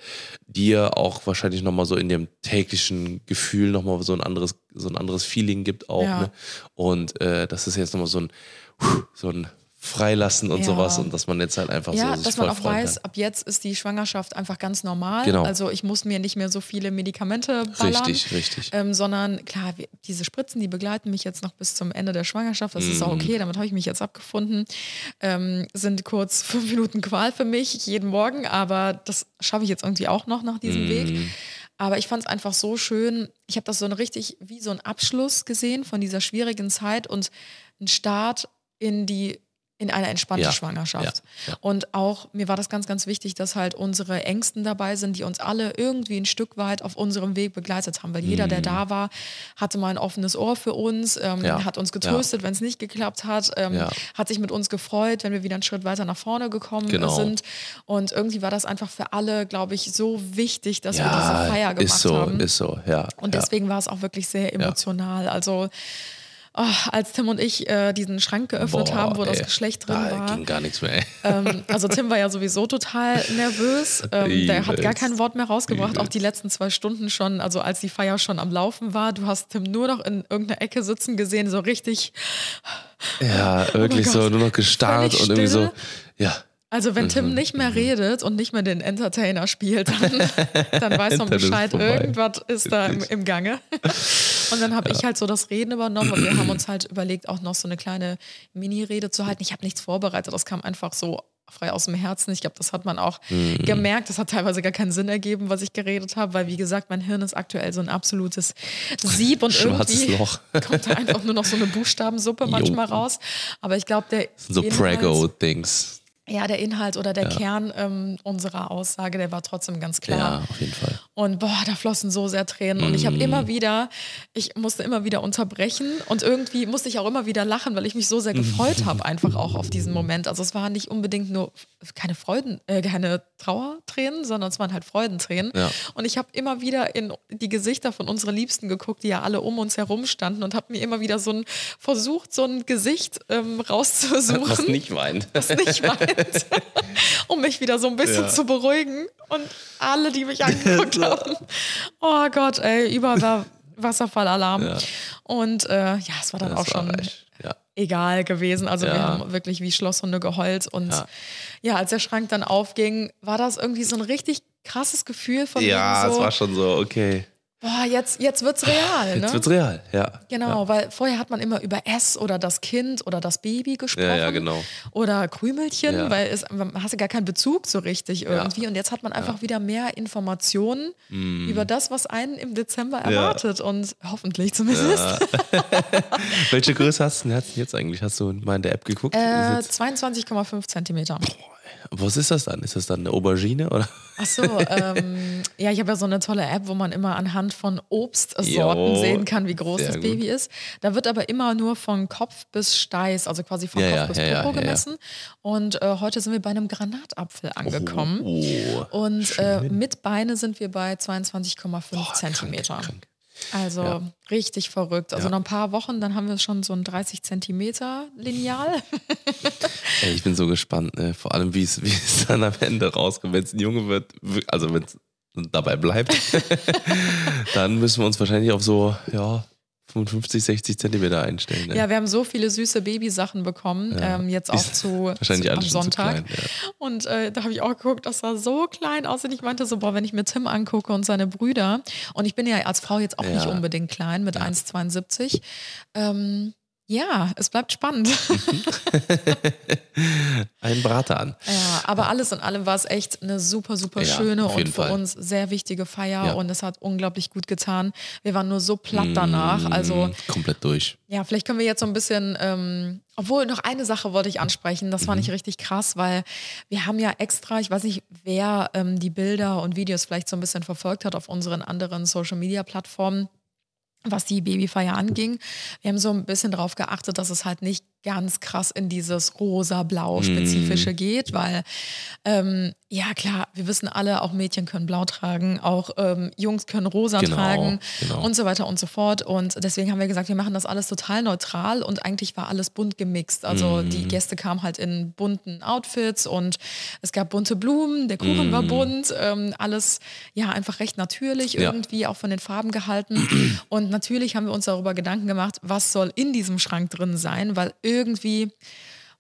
dir auch wahrscheinlich nochmal so in dem täglichen Gefühl nochmal so ein anderes, so ein anderes Feeling gibt auch. Ja. Ne? Und äh, das ist jetzt nochmal so ein, so ein Freilassen und Ja. sowas und dass man jetzt halt einfach Ja, so sich dass man auch weiß, kann. ab jetzt ist die Schwangerschaft einfach ganz normal. Genau. Also ich muss mir nicht mehr so viele Medikamente ballern. Richtig, richtig. Ähm, sondern klar, wir- diese Spritzen, die begleiten mich jetzt noch bis zum Ende der Schwangerschaft. Das ist auch Mhm. okay, damit habe ich mich jetzt abgefunden. Ähm, sind kurz fünf Minuten Qual für mich jeden Morgen, aber das schaffe ich jetzt irgendwie auch noch nach diesem Mhm. Weg. Aber ich fand es einfach so schön. Ich habe das so ein richtig wie so ein Abschluss gesehen von dieser schwierigen Zeit und ein Start in die in eine entspannte Ja, Schwangerschaft. ja, ja. Und auch mir war das ganz, ganz wichtig, dass halt unsere Ängsten dabei sind, die uns alle irgendwie ein Stück weit auf unserem Weg begleitet haben. Weil jeder, der da war, hatte mal ein offenes Ohr für uns, ähm, Mhm. Hat uns getröstet, wenn es nicht geklappt hat, ähm, hat sich mit uns gefreut, wenn wir wieder einen Schritt weiter nach vorne gekommen Genau. sind. Und irgendwie war das einfach für alle, glaube ich, so wichtig, dass wir diese Feier gemacht ist so, haben. ist so, ja. Und deswegen war es auch wirklich sehr emotional. Also oh, als Tim und ich äh, diesen Schrank geöffnet Boah, haben, wo das ey, Geschlecht drin da war. ging gar nichts mehr. Ähm, also Tim war ja sowieso total nervös. Ähm, der hat gar kein Wort mehr rausgebracht, auch die letzten zwei Stunden schon, also als die Feier schon am Laufen war. Du hast Tim nur noch in irgendeiner Ecke sitzen gesehen, so richtig. Ja, wirklich so, Oh Gott. nur noch gestarrt und irgendwie so, ja. Also wenn Tim nicht mehr redet und nicht mehr den Entertainer spielt, dann, dann weiß man Bescheid, irgendwas ist da im, Wirklich. im Gange. Und dann habe ich halt so das Reden übernommen und wir haben uns halt überlegt, auch noch so eine kleine Mini-Rede zu halten. Ich habe nichts vorbereitet, das kam einfach so frei aus dem Herzen. Ich glaube, das hat man auch Mhm. gemerkt. Das hat teilweise gar keinen Sinn ergeben, was ich geredet habe, weil wie gesagt, mein Hirn ist aktuell so ein absolutes Sieb und Schwarzes irgendwie Loch. kommt da einfach nur noch so eine Buchstabensuppe manchmal raus. Aber ich glaube, der So Inhalt- Prego-Things. ja, der Inhalt oder der Kern ähm, unserer Aussage, der war trotzdem ganz klar. Ja, auf jeden Fall. Und boah, da flossen so sehr Tränen. Und ich habe immer wieder, ich musste immer wieder unterbrechen und irgendwie musste ich auch immer wieder lachen, weil ich mich so sehr gefreut habe, einfach auch auf diesen Moment. Also es waren nicht unbedingt nur keine Freuden, äh, keine Trauertränen, sondern es waren halt Freudentränen. Ja. Und ich habe immer wieder in die Gesichter von unseren Liebsten geguckt, die ja alle um uns herum standen und habe mir immer wieder so ein versucht, so ein Gesicht ähm, rauszusuchen Was nicht weint. das nicht weint, um mich wieder so ein bisschen Ja. zu beruhigen. Und alle, die mich angeguckt oh Gott, ey, überall war Wasserfallalarm. Ja. Und äh, ja, es war dann Das auch schon ja. egal gewesen. Also wir Ja. haben wirklich wie Schlosshunde geheult. Und ja. Als der Schrank dann aufging, war das irgendwie so ein richtig krasses Gefühl von Ja, so, es war schon so, okay. Boah, jetzt, jetzt wird's real, ne? Jetzt wird's real, ja. Genau, Ja. weil vorher hat man immer über S oder das Kind oder das Baby gesprochen. Ja, ja, genau. Oder Krümelchen, Ja. weil es hast du gar keinen Bezug so richtig irgendwie. Und jetzt hat man einfach wieder mehr Informationen über das, was einen im Dezember Mm. Erwartet. Und hoffentlich zumindest. Welche Größe hast du denn jetzt eigentlich? Hast du mal in der App geguckt? Äh, Ist jetzt, 22,5 Zentimeter. Was ist das dann? Ist das dann eine Aubergine oder? Ach so, ähm, ja, ich habe ja so eine tolle App, wo man immer anhand von Obstsorten Jo, sehen kann, wie groß das gut. Baby ist. Da wird aber immer nur von Kopf bis Steiß, also quasi von Ja, Kopf ja, bis ja, Popo gemessen. Und äh, heute sind wir bei einem Granatapfel angekommen. Oh, Und äh, mit Beine sind wir bei 22,5 Boah, Zentimeter. krank, krank. Also Ja. richtig verrückt. Also Ja. noch ein paar Wochen, dann haben wir schon so ein 30 Zentimeter Lineal. Ey, ich bin so gespannt, ne? vor allem wie es dann am Ende rauskommt. Wenn es ein Junge wird, wir- also wenn es dabei bleibt, dann müssen wir uns wahrscheinlich auf so, ja, 55, 60 Zentimeter einstellen. Ne? Ja, wir haben so viele süße Babysachen bekommen, Ja. ähm, jetzt auch zu, wahrscheinlich zu am Sonntag. klein, ja. Und äh, da habe ich auch geguckt, das sah so klein aus. Und ich meinte so, boah, wenn ich mir Tim angucke und seine Brüder, und ich bin ja als Frau jetzt auch nicht Ja. unbedingt klein mit 1,72. Ähm, ja, es bleibt spannend. Ein Brater an. Ja, aber alles in allem war es echt eine super, super Ja, schöne und für Fall. uns sehr wichtige Feier Ja. und es hat unglaublich gut getan. Wir waren nur so platt danach. Also Mm, komplett durch. ja, vielleicht können wir jetzt so ein bisschen, ähm, obwohl noch eine Sache wollte ich ansprechen, das Mhm. fand ich richtig krass, weil wir haben ja extra, ich weiß nicht, wer ähm, die Bilder und Videos vielleicht so ein bisschen verfolgt hat auf unseren anderen Social-Media-Plattformen was die Babyfeier anging. Wir haben so ein bisschen darauf geachtet, dass es halt nicht ganz krass in dieses rosa-blau-spezifische Mhm. geht, weil ähm, ja klar, wir wissen alle, auch Mädchen können blau tragen, auch ähm, Jungs können rosa Genau, tragen genau. und so weiter und so fort. Und deswegen haben wir gesagt, wir machen das alles total neutral und eigentlich war alles bunt gemixt. Also Mhm. die Gäste kamen halt in bunten Outfits und es gab bunte Blumen, der Kuchen war bunt, ähm, alles ja einfach recht natürlich Mhm. Ja. irgendwie auch von den Farben gehalten. Und natürlich haben wir uns darüber Gedanken gemacht, was soll in diesem Schrank drin sein, weil irgendwie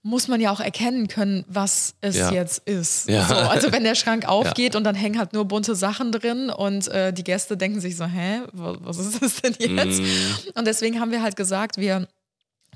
muss man ja auch erkennen können, was es Ja. jetzt ist. Ja. So, also wenn der Schrank aufgeht und dann hängen halt nur bunte Sachen drin und äh, die Gäste denken sich so, hä, wa- was ist das denn jetzt? Mm. Und deswegen haben wir halt gesagt, wir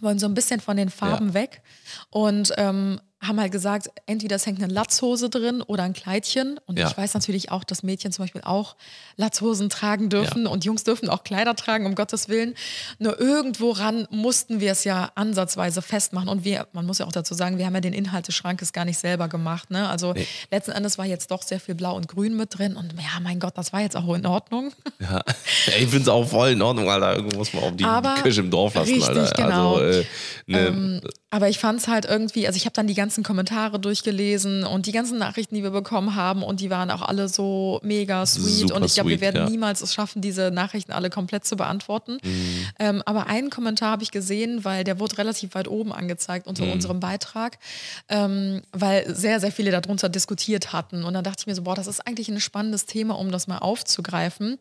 wollen so ein bisschen von den Farben Ja. weg und ähm, haben halt gesagt, entweder es hängt eine Latzhose drin oder ein Kleidchen. Und Ja. ich weiß natürlich auch, dass Mädchen zum Beispiel auch Latzhosen tragen dürfen und Jungs dürfen auch Kleider tragen, um Gottes Willen. Nur irgendwo ran mussten wir es ja ansatzweise festmachen. Und wir, man muss ja auch dazu sagen, wir haben ja den Inhalt des Schrankes gar nicht selber gemacht. Ne? Also letzten Endes war jetzt doch sehr viel Blau und Grün mit drin. Und ja, mein Gott, das war jetzt auch in Ordnung. Ja. Ich finde es auch voll in Ordnung, Alter. Irgendwo muss man auch die, Aber- Kirche im Dorf lassen, Richtig, Alter. genau. Also, äh, ne, Aber ich fand es halt irgendwie, also ich habe dann die ganzen Kommentare durchgelesen und die ganzen Nachrichten, die wir bekommen haben und die waren auch alle so mega sweet Super und ich glaube, wir werden ja. niemals es schaffen, diese Nachrichten alle komplett zu beantworten. Mhm. Ähm, aber einen Kommentar habe ich gesehen, weil der wurde relativ weit oben angezeigt unter Mhm. unserem Beitrag, ähm, weil sehr, sehr viele darunter diskutiert hatten und dann dachte ich mir so, boah, das ist eigentlich ein spannendes Thema, um das mal aufzugreifen.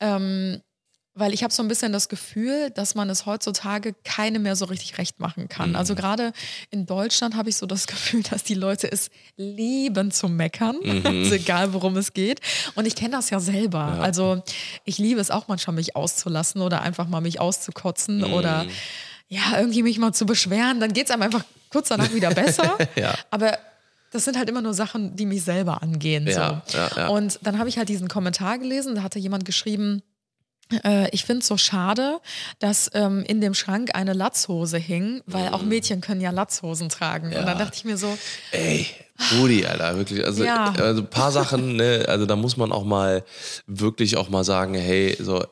Ähm, weil ich habe so ein bisschen das Gefühl, dass man es heutzutage keine mehr so richtig recht machen kann. Also Mhm. gerade in Deutschland habe ich so das Gefühl, dass die Leute es lieben zu meckern, Mhm. also egal worum es geht. Und ich kenne das ja selber. Also ich liebe es auch manchmal, mich auszulassen oder einfach mal mich auszukotzen Mhm. oder ja, irgendwie mich mal zu beschweren. Dann geht es einem einfach kurz danach wieder besser. Ja. Aber das sind halt immer nur Sachen, die mich selber angehen. Ja, so. ja, ja. Und dann habe ich halt diesen Kommentar gelesen, da hatte jemand geschrieben, ich finde es so schade, dass ähm, in dem Schrank eine Latzhose hing, weil auch Mädchen können ja Latzhosen tragen. Und dann dachte ich mir so, Ey, Brudi, Alter, wirklich. Also, Ja. also ein paar Sachen, ne, also da muss man auch mal wirklich auch mal sagen, hey, so,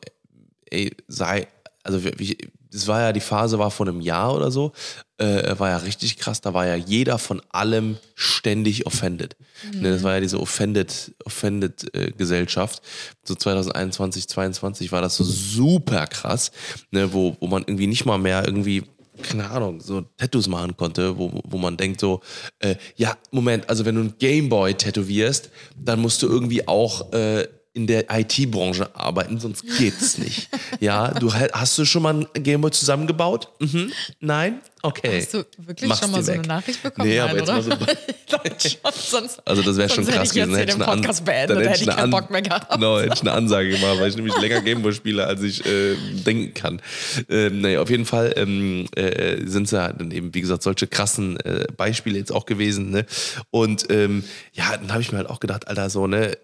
ey, sei, also wie, das war ja, die Phase war vor einem Jahr oder so, äh, war ja richtig krass, da war ja jeder von allem ständig offended. Ne, das war ja diese offended, offended äh, Gesellschaft. So 2021, 2022 war das so super krass, ne, wo, wo man irgendwie nicht mal mehr irgendwie keine Ahnung, so Tattoos machen konnte, wo, wo man denkt so, äh, ja, Moment, also wenn du einen Gameboy tätowierst, dann musst du irgendwie auch äh, in der IT-Branche arbeiten, sonst geht's nicht. Ja, du ha- hast du schon mal ein Gameboy zusammengebaut? Mhm. Nein? Okay. Hast du wirklich Mach's schon mal so eine weg. Nachricht bekommen? Nee, Nein, aber jetzt oder? mal so. Ich sonst, Also das wäre schon krass hätte ich gewesen. jetzt hier den eine An- Podcast beendet, dann da hätte ich eine keinen Bock mehr gehabt. Genau, hätte ich eine Ansage gemacht, weil ich nämlich länger Gameboy spiele, als ich äh, denken kann. Ähm, naja, auf jeden Fall ähm, äh, sind es ja dann eben, wie gesagt, solche krassen äh, Beispiele jetzt auch gewesen. Ne? Und ähm, ja, dann habe ich mir halt auch gedacht, Alter, so, ne,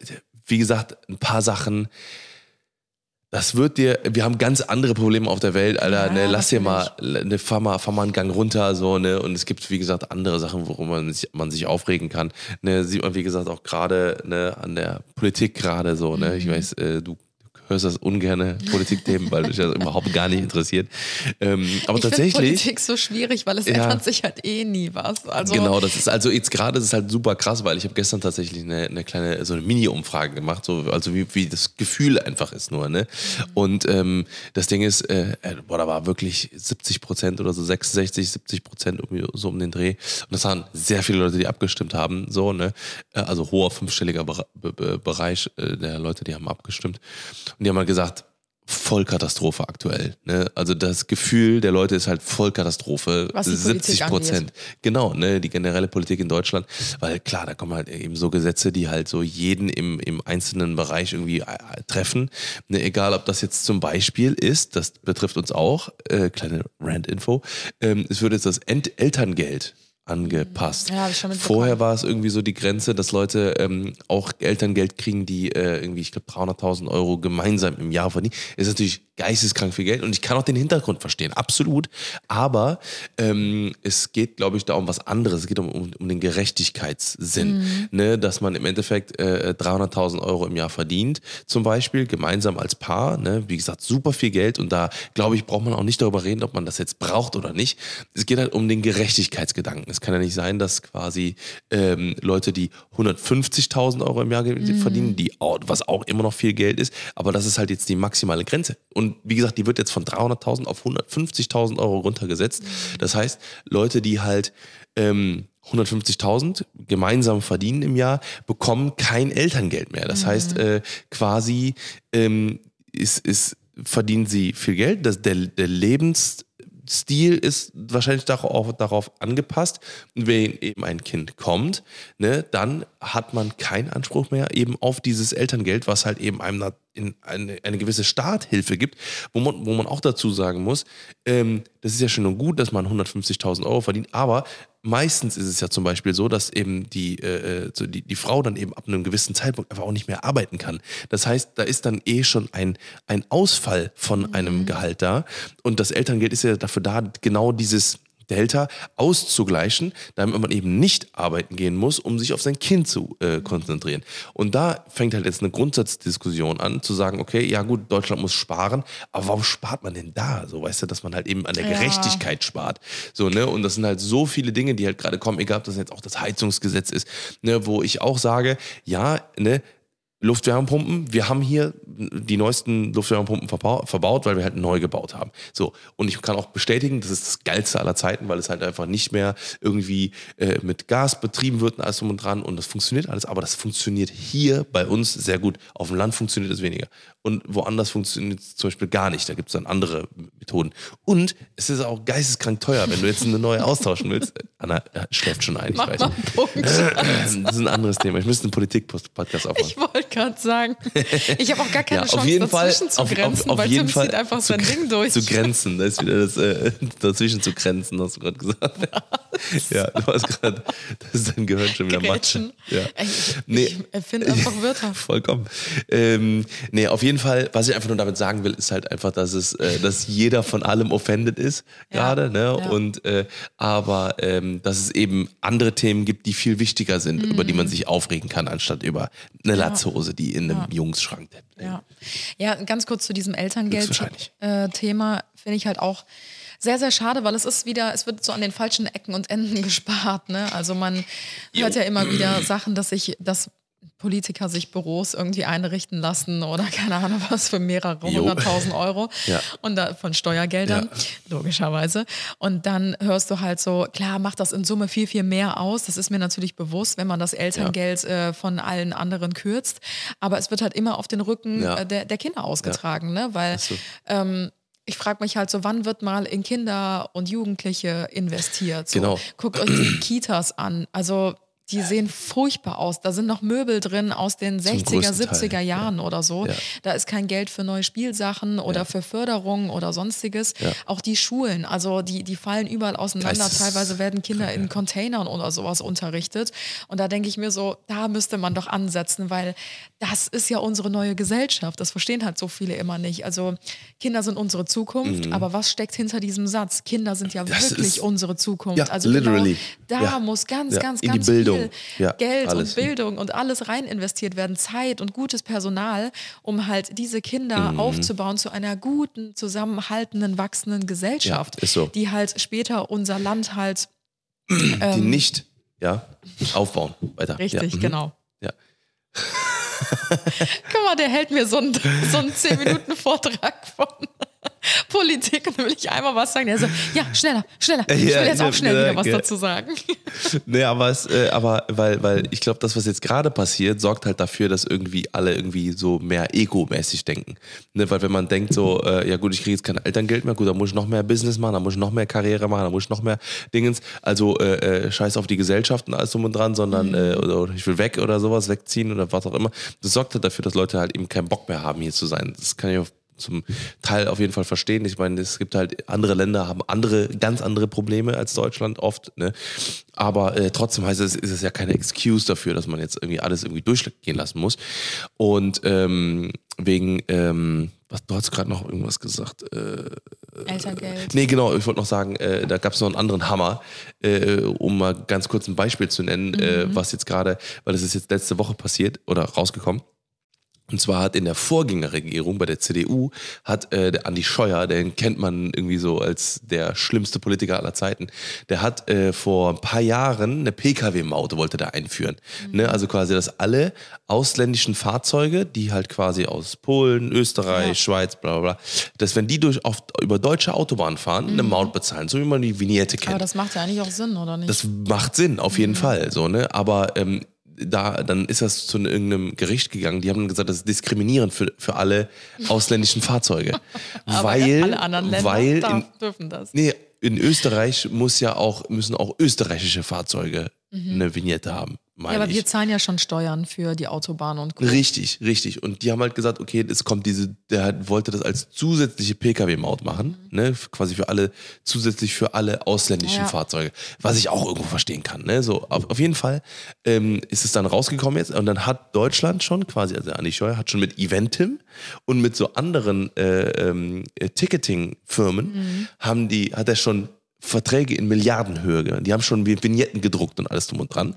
wie gesagt, ein paar Sachen. Das wird dir, wir haben ganz andere Probleme auf der Welt, Alter. Ja, ne, lass dir mal, ne, fahr mal, fahr mal einen Gang runter, so, ne. Und es gibt, wie gesagt, andere Sachen, worum man sich, man sich aufregen kann. Ne, sieht man, wie gesagt, auch gerade ne, an der Politik gerade so, ne. Mhm. Ich weiß, äh, du hörst das ungerne Politikthemen, weil dich das überhaupt gar nicht interessiert. Ähm, aber ich tatsächlich. Politik so schwierig, weil es Ja. ändert sich halt eh nie was. Also, Genau, das ist also jetzt gerade ist es halt super krass, weil ich habe gestern tatsächlich eine, eine kleine so eine Mini-Umfrage gemacht, so also wie, wie das Gefühl einfach ist nur, ne? Und ähm, das Ding ist, äh, äh, boah, da war wirklich 70 Prozent oder so 66, 70 Prozent irgendwie so um den Dreh. Und das waren sehr viele Leute, die abgestimmt haben, so ne? Äh, Also hoher fünfstelliger Bere- Be Be Bereich äh, der Leute, die haben abgestimmt. Und die haben halt gesagt, Vollkatastrophe aktuell. Ne? Also das Gefühl der Leute ist halt Vollkatastrophe. Was die 70 Politik Prozent. Genau, ne, die generelle Politik in Deutschland. Weil klar, da kommen halt eben so Gesetze, die halt so jeden im, im einzelnen Bereich irgendwie äh, treffen. Ne, egal, ob das jetzt zum Beispiel ist, das betrifft uns auch, äh, kleine Rand-Info, ähm, es wird jetzt das Ent Elterngeld angepasst. Ja. Vorher war es irgendwie so die Grenze, dass Leute ähm, auch Elterngeld kriegen, die äh, irgendwie, ich glaube, 300.000 Euro gemeinsam im Jahr verdienen. Ist natürlich geisteskrank viel Geld und ich kann auch den Hintergrund verstehen, absolut. Aber ähm, es geht, glaube ich, da um was anderes. Es geht um, um, um den Gerechtigkeitssinn, Mhm. ne? dass man im Endeffekt äh, 300.000 Euro im Jahr verdient, zum Beispiel, gemeinsam als Paar. Ne? Wie gesagt, super viel Geld und da, glaube ich, braucht man auch nicht darüber reden, ob man das jetzt braucht oder nicht. Es geht halt um den Gerechtigkeitsgedanken. Es kann ja nicht sein, dass quasi ähm, Leute, die 150.000 Euro im Jahr Mhm. verdienen, die was auch immer noch viel Geld ist, aber das ist halt jetzt die maximale Grenze. Und wie gesagt, die wird jetzt von 300.000 auf 150.000 Euro runtergesetzt. Das heißt, Leute, die halt ähm, 150.000 gemeinsam verdienen im Jahr, bekommen kein Elterngeld mehr. Das heißt, äh, quasi ähm, ist, ist, verdienen sie viel Geld. Das, der, der Lebensstil ist wahrscheinlich darauf, darauf angepasst. Wenn eben ein Kind kommt, ne, dann hat man keinen Anspruch mehr eben auf dieses Elterngeld, was halt eben einem in eine, eine gewisse Starthilfe gibt, wo man, wo man auch dazu sagen muss, ähm, das ist ja schön und gut, dass man 150.000 Euro verdient, aber meistens ist es ja zum Beispiel so, dass eben die, äh, äh, so die, die Frau dann eben ab einem gewissen Zeitpunkt einfach auch nicht mehr arbeiten kann. Das heißt, da ist dann eh schon ein, ein Ausfall von einem Gehalt da und das Elterngeld ist ja dafür da, genau dieses Delta auszugleichen, damit man eben nicht arbeiten gehen muss, um sich auf sein Kind zu äh, konzentrieren. Und da fängt halt jetzt eine Grundsatzdiskussion an, zu sagen, okay, ja gut, Deutschland muss sparen, aber warum spart man denn da? So, weißt du, dass man halt eben an der Ja. Gerechtigkeit spart. So, ne? Und das sind halt so viele Dinge, die halt gerade kommen, egal ob das jetzt auch das Heizungsgesetz ist, ne, wo ich auch sage, ja, ne, Luftwärmepumpen, wir haben hier die neuesten Luftwärmepumpen verbau verbaut, weil wir halt neu gebaut haben. So, und ich kann auch bestätigen, das ist das geilste aller Zeiten, weil es halt einfach nicht mehr irgendwie äh, mit Gas betrieben wird und alles drum und dran und das funktioniert alles, aber das funktioniert hier bei uns sehr gut. Auf dem Land funktioniert es weniger. Und woanders funktioniert es zum Beispiel gar nicht. Da gibt es dann andere Methoden. Und es ist auch geisteskrank teuer, wenn du jetzt eine neue austauschen willst. Anna äh, schläft schon ein, ich Mach weiß. mal Punkt. Das ist ein anderes Thema. Ich müsste einen Politik-Podcast aufmachen. Ich wollte gerade sagen, ich habe auch gar keine Ja, Chance, auf jeden Fall, dazwischen zu auf, grenzen, auf, auf weil jeden Tim Fall zieht einfach sein Ding durch. Zu grenzen, da ist wieder das äh, dazwischen zu grenzen, hast du gerade gesagt. Ja, du hast gerade, das ist dein Gehirn schon wieder. Grätschen. Ja. Ich, Nee. ich erfinde einfach Wörter. Vollkommen. Ähm, nee, auf jeden Fall, was ich einfach nur damit sagen will, ist halt einfach, dass es, äh, dass jeder von allem offended ist Ja, gerade, ne? ja. Und äh, aber ähm, dass es eben andere Themen gibt, die viel wichtiger sind, über die man Mhm. sich aufregen kann, anstatt über eine Latzhose, die in einem Jungsschrank lebt. Ja. ja, ganz kurz zu diesem. Elterngeld-Thema finde ich halt auch sehr, sehr schade, weil es ist wieder, es wird so an den falschen Ecken und Enden gespart. Ne? Also man hört ja immer wieder Sachen, dass sich, dass Politiker sich Büros irgendwie einrichten lassen oder keine Ahnung was für mehrere hunderttausend Euro Ja. und da, von Steuergeldern, Ja. logischerweise. Und dann hörst du halt so, klar, macht das in Summe viel, viel mehr aus. Das ist mir natürlich bewusst, wenn man das Elterngeld äh, von allen anderen kürzt. Aber es wird halt immer auf den Rücken Ja. äh, der, der Kinder ausgetragen, ne? Weil so. ähm, ich frage mich halt so, wann wird mal in Kinder und Jugendliche investiert? So, Genau. Guckt euch die Kitas an. Also die sehen furchtbar aus. Da sind noch Möbel drin aus den 60er, größten 70er Teil, Jahren oder so. Ja. Da ist kein Geld für neue Spielsachen oder für Förderung oder sonstiges. Ja. Auch die Schulen, also die, die fallen überall auseinander. Teilweise werden Kinder in Containern oder sowas unterrichtet. Und da denke ich mir so, da müsste man doch ansetzen, weil das ist ja unsere neue Gesellschaft. Das verstehen halt so viele immer nicht. Also Kinder sind unsere Zukunft, aber was steckt hinter diesem Satz? Kinder sind ja Mhm. Das wirklich ist- unsere Zukunft. Ja, also literally. genau da Ja. muss ganz, Ja, ganz, ganz viel Geld alles. und Bildung und alles rein investiert werden, Zeit und gutes Personal, um halt diese Kinder Mhm. aufzubauen zu einer guten, zusammenhaltenden, wachsenden Gesellschaft, so. die halt später unser Land halt Die nicht, ja, aufbauen. Weiter. Ähm. richtig, mhm. genau. Ja. Guck mal, der hält mir so einen, so einen 10-Minuten-Vortrag von Politik und dann will ich einmal was sagen. Der so, ja, schneller, schneller. Ich will jetzt auch schnell wieder was dazu sagen. Nee, aber, es, äh, aber weil, weil ich glaube, das, was jetzt gerade passiert, sorgt halt dafür, dass irgendwie alle irgendwie so mehr ego-mäßig denken. Ne, weil wenn man denkt so, äh, ja gut, ich kriege jetzt kein Elterngeld mehr, gut, dann muss ich noch mehr Business machen, dann muss ich noch mehr Karriere machen, dann muss ich noch mehr Dingens. Also äh, äh, scheiß auf die Gesellschaft und alles drum und dran, sondern äh, oder, ich will weg oder sowas, wegziehen oder was auch immer. Das sorgt halt dafür, dass Leute halt eben keinen Bock mehr haben, hier zu sein. Das kann ich auch zum Teil auf jeden Fall verstehen. Ich meine, es gibt halt andere Länder, haben andere, ganz andere Probleme als Deutschland oft. Ne? Aber äh, trotzdem heißt es, ist es ja keine Excuse dafür, dass man jetzt irgendwie alles irgendwie durchgehen lassen muss. Und ähm, wegen, ähm, was, du hast gerade noch irgendwas gesagt. Äh, Elterngeld. Nee, genau, ich wollte noch sagen, äh, da gab es noch einen anderen Hammer, äh, um mal ganz kurz ein Beispiel zu nennen, äh, was jetzt gerade, weil das ist jetzt letzte Woche passiert oder rausgekommen. Und zwar hat in der Vorgängerregierung bei der CDU hat äh, der Andi Scheuer, den kennt man irgendwie so als der schlimmste Politiker aller Zeiten, der hat äh, vor ein paar Jahren eine Pkw-Maut wollte da einführen. Ne? Also quasi, dass alle ausländischen Fahrzeuge, die halt quasi aus Polen, Österreich, Ja. Schweiz, bla bla bla, dass wenn die durch auf, über deutsche Autobahnen fahren, eine Maut bezahlen, so wie man die Vignette kennt. Aber das macht ja eigentlich auch Sinn, oder nicht? Das macht Sinn, auf jeden Fall. So, ne? Aber ähm, da, dann ist das zu irgendeinem Gericht gegangen. Die haben gesagt, das ist diskriminierend für, für alle ausländischen Fahrzeuge. Weil, alle anderen Länder weil in, darf, dürfen das. nee, in Österreich muss ja auch, müssen auch österreichische Fahrzeuge eine Vignette haben. Mhm. Ja, aber ich. wir zahlen ja schon Steuern für die Autobahn und Co. Richtig, richtig. Und die haben halt gesagt, okay, es kommt diese, der hat, wollte das als zusätzliche Pkw-Maut machen, ne, quasi für alle, zusätzlich für alle ausländischen Ja. Fahrzeuge, was ich auch irgendwo verstehen kann, ne, so. Auf, auf jeden Fall ähm, ist es dann rausgekommen jetzt und dann hat Deutschland schon quasi, also Andi Scheuer hat schon mit Eventim und mit so anderen äh, äh, Ticketing-Firmen haben die, hat er schon Verträge in Milliardenhöhe. Die haben schon Vignetten gedruckt und alles drum und dran.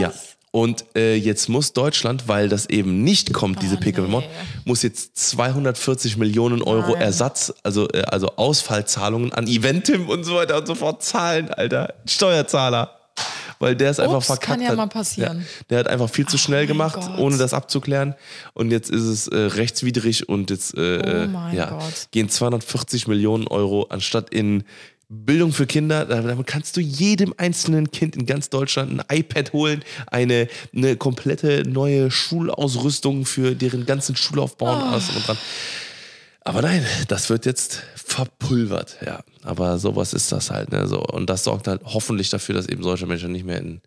Ja. Und äh, jetzt muss Deutschland, weil das eben nicht kommt, diese Pkw-Maut, muss jetzt 240 Millionen Euro Nein. Ersatz, also, äh, also Ausfallzahlungen an Eventim und so weiter und so fort zahlen, Alter. Steuerzahler. Weil der einfach Ups, verkackt kann ja hat. mal passieren. Ja, der hat einfach viel zu schnell gemacht, Gott. ohne das abzuklären. Und jetzt ist es äh, rechtswidrig und jetzt äh, Oh mein ja, Gott. gehen 240 Millionen Euro anstatt in Bildung für Kinder, da- damit kannst du jedem einzelnen Kind in ganz Deutschland ein iPad holen, eine, eine komplette neue Schulausrüstung für deren ganzen Schulaufbau und alles drum und dran. Aber nein, das wird jetzt verpulvert, ja. Aber sowas ist das halt, ne? So. Und das sorgt halt hoffentlich dafür, dass eben solche Menschen nicht mehr in,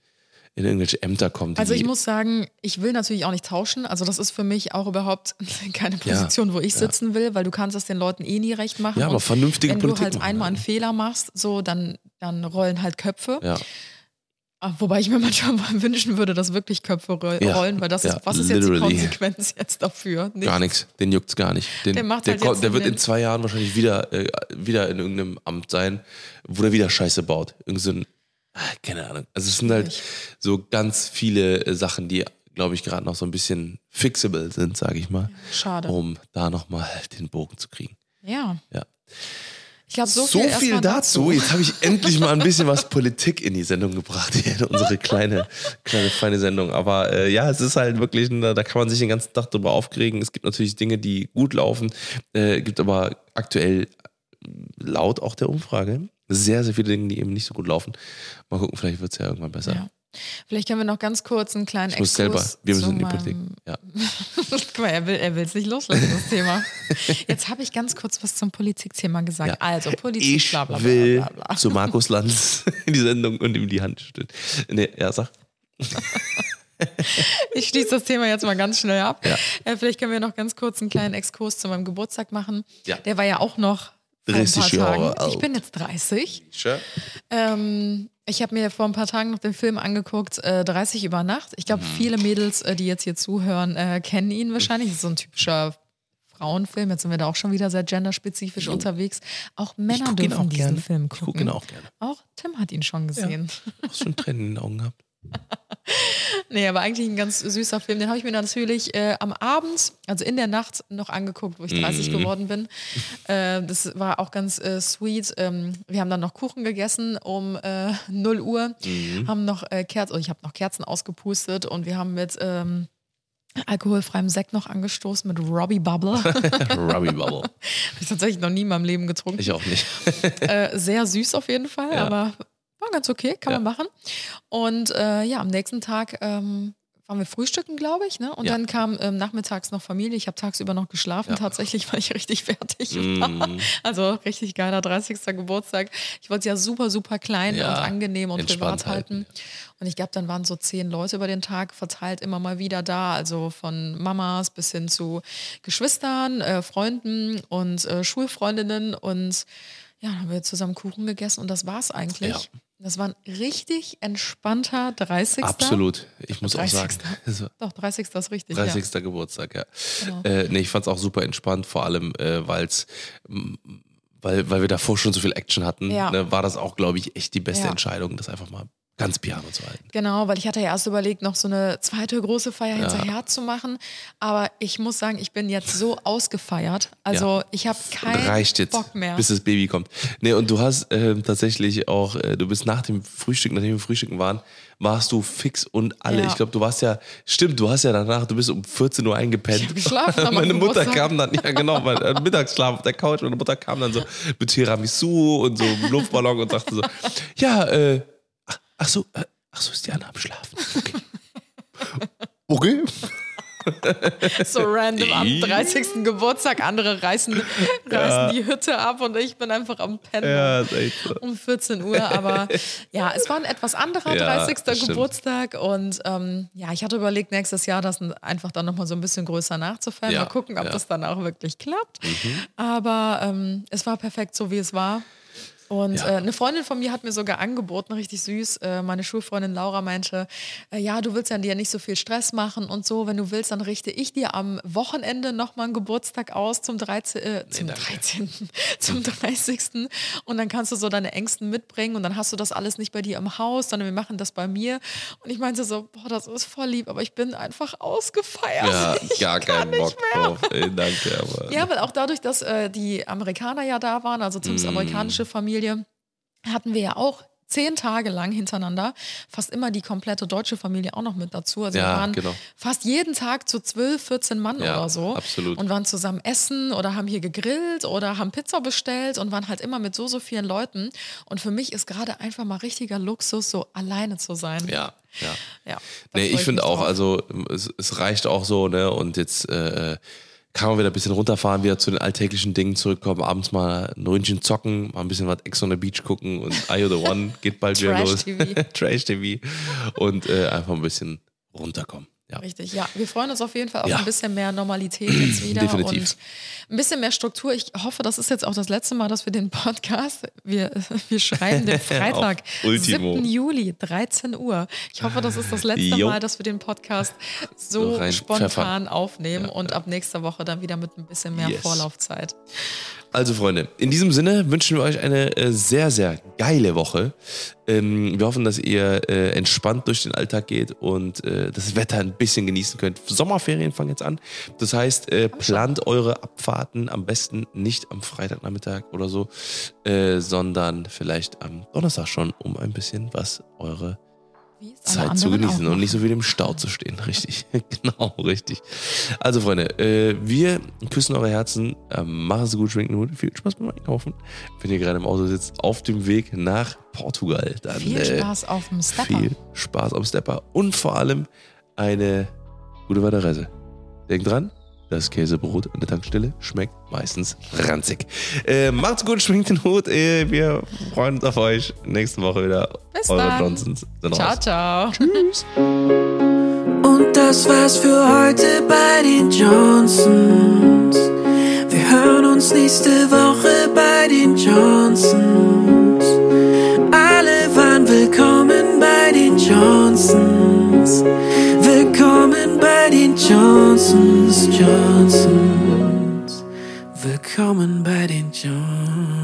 in irgendwelche Ämter kommen. Also ich muss sagen, ich will natürlich auch nicht tauschen. Also das ist für mich auch überhaupt keine Position, wo ich sitzen will, weil du kannst es den Leuten eh nie recht machen. Ja, aber Und vernünftige wenn Politik du halt machen, einmal ja. einen Fehler machst, so dann, dann rollen halt Köpfe. ja. Ah, Wobei ich mir manchmal wünschen würde, dass wirklich Köpfe roll- Ja, rollen, weil das ja, ist, was ist jetzt die literally. Konsequenz jetzt dafür? Nichts. Gar nichts, den juckt's gar nicht. Den, Der macht der, halt jetzt der wird in zwei Jahren wahrscheinlich wieder, äh, wieder in irgendeinem Amt sein, wo der wieder Scheiße baut. Irgend so ein, keine Ahnung. Also es sind halt so ganz viele äh, Sachen, die, glaube ich, gerade noch so ein bisschen fixable sind, sage ich mal, Schade. um da nochmal den Bogen zu kriegen. Ja. Ja. Ich glaube, so, So viel, viel erstmal dazu. Jetzt habe ich endlich mal ein bisschen was Politik in die Sendung gebracht, hier in unsere kleine, kleine, feine Sendung. Aber äh, ja, es ist halt wirklich, eine, da kann man sich den ganzen Tag drüber aufregen. Es gibt natürlich Dinge, die gut laufen, äh, gibt aber aktuell laut auch der Umfrage sehr, sehr viele Dinge, die eben nicht so gut laufen. Mal gucken, vielleicht wird es ja irgendwann besser. Ja. Vielleicht können wir noch ganz kurz einen kleinen Ich muss Exkurs selber, wir zu müssen in die meinem- Politik. Ja. Guck mal, er will er es nicht loslassen, das Thema. Jetzt habe ich ganz kurz was zum Politikthema gesagt. Ja. Also, Politik, Ich bla bla bla will bla bla. zu Markus Lanz in die Sendung und ihm die Hand stellen. Nee, ja, sag. Ich schließe das Thema jetzt mal ganz schnell ab. Ja. Äh, vielleicht können wir noch ganz kurz einen kleinen Exkurs zu meinem Geburtstag machen. Ja. Der war ja auch noch 30 paar Jahre Tagen. Ich alt. bin jetzt 30. Sure. Ähm, ich habe mir vor ein paar Tagen noch den Film angeguckt, äh, 30 über Nacht. Ich glaube, Mhm. viele Mädels, äh, die jetzt hier zuhören, äh, kennen ihn wahrscheinlich. Das ist so ein typischer Frauenfilm. Jetzt sind wir da auch schon wieder sehr genderspezifisch unterwegs. Auch Männer dürfen auch diesen gerne. Film Ich gucken. gucke ihn auch gerne. Auch Tim hat ihn schon gesehen. Hast du schon Tränen in den Augen gehabt? Nee, aber eigentlich ein ganz süßer Film. Den habe ich mir natürlich äh, am Abend, also in der Nacht, noch angeguckt, wo ich 30 Mhm. geworden bin. Äh, das war auch ganz äh, sweet. Ähm, wir haben dann noch Kuchen gegessen um äh, 0 Uhr, Mhm. haben noch äh, Kerzen, ich habe noch Kerzen ausgepustet und wir haben mit ähm, alkoholfreiem Sekt noch angestoßen mit Robbie Bubble. Habe Robbie Bubble. ich tatsächlich noch nie in meinem Leben getrunken. Ich auch nicht. Äh, sehr süß auf jeden Fall, Ja. aber war ganz okay, kann Ja. man machen. Und äh, ja, am nächsten Tag ähm, waren wir frühstücken, glaube ich. Ne? Und Ja. dann kam ähm, nachmittags noch Familie. Ich habe tagsüber noch geschlafen, Ja. tatsächlich, weil ich richtig fertig war. Mm. Also richtig geiler 30. Geburtstag. Ich wollte es ja super, super klein Ja, und angenehm und privat halten. Und ich glaube, dann waren so zehn Leute über den Tag verteilt immer mal wieder da. Also von Mamas bis hin zu Geschwistern, äh, Freunden und äh, Schulfreundinnen. Und ja, dann haben wir zusammen Kuchen gegessen und das war's eigentlich. Ja. Das war ein richtig entspannter 30. Absolut. Ich muss auch sagen. 30.. Doch, 30. ist richtig. 30. Geburtstag, ja. Genau. Äh, nee, ich fand es auch super entspannt, vor allem, äh, weil's, weil, weil wir davor schon so viel Action hatten, Ja. ne, war das auch, glaube ich, echt die beste Ja. Entscheidung, das einfach mal ganz piano zu halten. Ja. Genau, weil ich hatte ja erst überlegt, noch so eine zweite große Feier hinterher zu machen. Aber ich muss sagen, ich bin jetzt so ausgefeiert. Also ich habe keinen Reicht jetzt, Bock mehr. bis das Baby kommt. Nee, und du hast ähm, tatsächlich auch, äh, du bist nach dem Frühstück, nachdem wir frühstücken waren, warst du fix und alle. Ja. Ich glaube, du warst ja, stimmt, du hast ja danach, du bist um 14 Uhr eingepennt. Ich hab geschlafen Meine Mutter kam dann, ja genau, mein äh, Mittagsschlaf auf der Couch, meine Mutter kam dann so mit Tiramisu und so einem Luftballon und sagte so, ja, äh, ach, ach so, äh, ach so, ist die Anna am Schlafen. Okay. Okay. so random am 30. Geburtstag. Andere reißen, reißen die Hütte ab und ich bin einfach am Pennen. Ja, so. um 14 Uhr, aber ja, es war ein etwas anderer Ja, 30. stimmt. Geburtstag und ähm, ja, ich hatte überlegt, nächstes Jahr das einfach dann nochmal so ein bisschen größer nachzufeiern. Ja, Mal gucken, ob ja. Mhm. das dann auch wirklich klappt. Aber ähm, es war perfekt, so wie es war. Und Ja. äh, eine Freundin von mir hat mir sogar angeboten, richtig süß. Äh, meine Schulfreundin Laura meinte, äh, ja, du willst ja dir nicht so viel Stress machen und so. Wenn du willst, dann richte ich dir am Wochenende nochmal einen Geburtstag aus zum 13. Äh, zum danke. 13. zum 30. Und dann kannst du so deine Ängsten mitbringen und dann hast du das alles nicht bei dir im Haus, sondern wir machen das bei mir. Und ich meinte so, boah, das ist voll lieb, aber ich bin einfach ausgefeiert. Ja, ich gar keinen nicht Bock mehr. drauf. Ey, danke, aber. Ja, weil auch dadurch, dass äh, die Amerikaner ja da waren, also Mm. Tims amerikanische Familie, hatten wir ja auch zehn Tage lang hintereinander fast immer die komplette deutsche Familie auch noch mit dazu. Also Ja, wir waren genau. fast jeden Tag zu zwölf, 14 Mann Ja, oder so. absolut. Und waren zusammen essen oder haben hier gegrillt oder haben Pizza bestellt und waren halt immer mit so, so vielen Leuten. Und für mich ist gerade einfach mal richtiger Luxus, so alleine zu sein. Ja, ja. ja Nee, ich finde auch, drauf. also es, es reicht auch so, ne? Und jetzt äh, kann man wieder ein bisschen runterfahren, wieder zu den alltäglichen Dingen zurückkommen, abends mal ein Ründchen zocken, mal ein bisschen was Ex on the Beach gucken und You the One geht bald wieder los. Trash-TV. Trash-TV. Und äh, einfach ein bisschen runterkommen. Ja. Richtig, ja. Wir freuen uns auf jeden Fall auf Ja. ein bisschen mehr Normalität jetzt wieder Definitiv. und ein bisschen mehr Struktur. Ich hoffe, das ist jetzt auch das letzte Mal, dass wir den Podcast, wir, wir schreiben den Freitag, Auf Ultimo. 7. Juli, 13 Uhr. Ich hoffe, das ist das letzte Jo. Mal, dass wir den Podcast so So spontan pfeffern. aufnehmen und ab nächster Woche dann wieder mit ein bisschen mehr Yes. Vorlaufzeit. Also Freunde, in diesem Sinne wünschen wir euch eine äh, sehr, sehr geile Woche. Ähm, wir hoffen, dass ihr äh, entspannt durch den Alltag geht und äh, das Wetter ein bisschen genießen könnt. Sommerferien fangen jetzt an. Das heißt, äh, plant eure Abfahrten am besten nicht am Freitagnachmittag oder so, äh, sondern vielleicht am Donnerstag schon, um ein bisschen was eure Zeit zu genießen und nicht so viel im Stau zu stehen. Richtig. genau, richtig. Also, Freunde, äh, wir küssen eure Herzen. Äh, machen Sie gut, schwenken gut. Viel Spaß beim Einkaufen. Wenn ihr gerade im Auto sitzt, auf dem Weg nach Portugal. Dann Viel äh, Spaß auf dem Stepper. viel Spaß am Stepper und vor allem eine gute Weiterreise. Denkt dran, das Käsebrot an der Tankstelle schmeckt meistens ranzig. Äh, macht's gut, schwingt den Hut. Äh, wir freuen uns auf euch. Nächste Woche wieder. Bis Eure dann. Johnsons. Sind Ciao, raus. ciao. Und das war's für heute bei den Johnsons. Wir hören uns nächste Woche bei den Johnsons. Alle waren willkommen bei den Johnsons. Willkommen bei den Johnsons, Johnsons. Willkommen bei den Johnsons.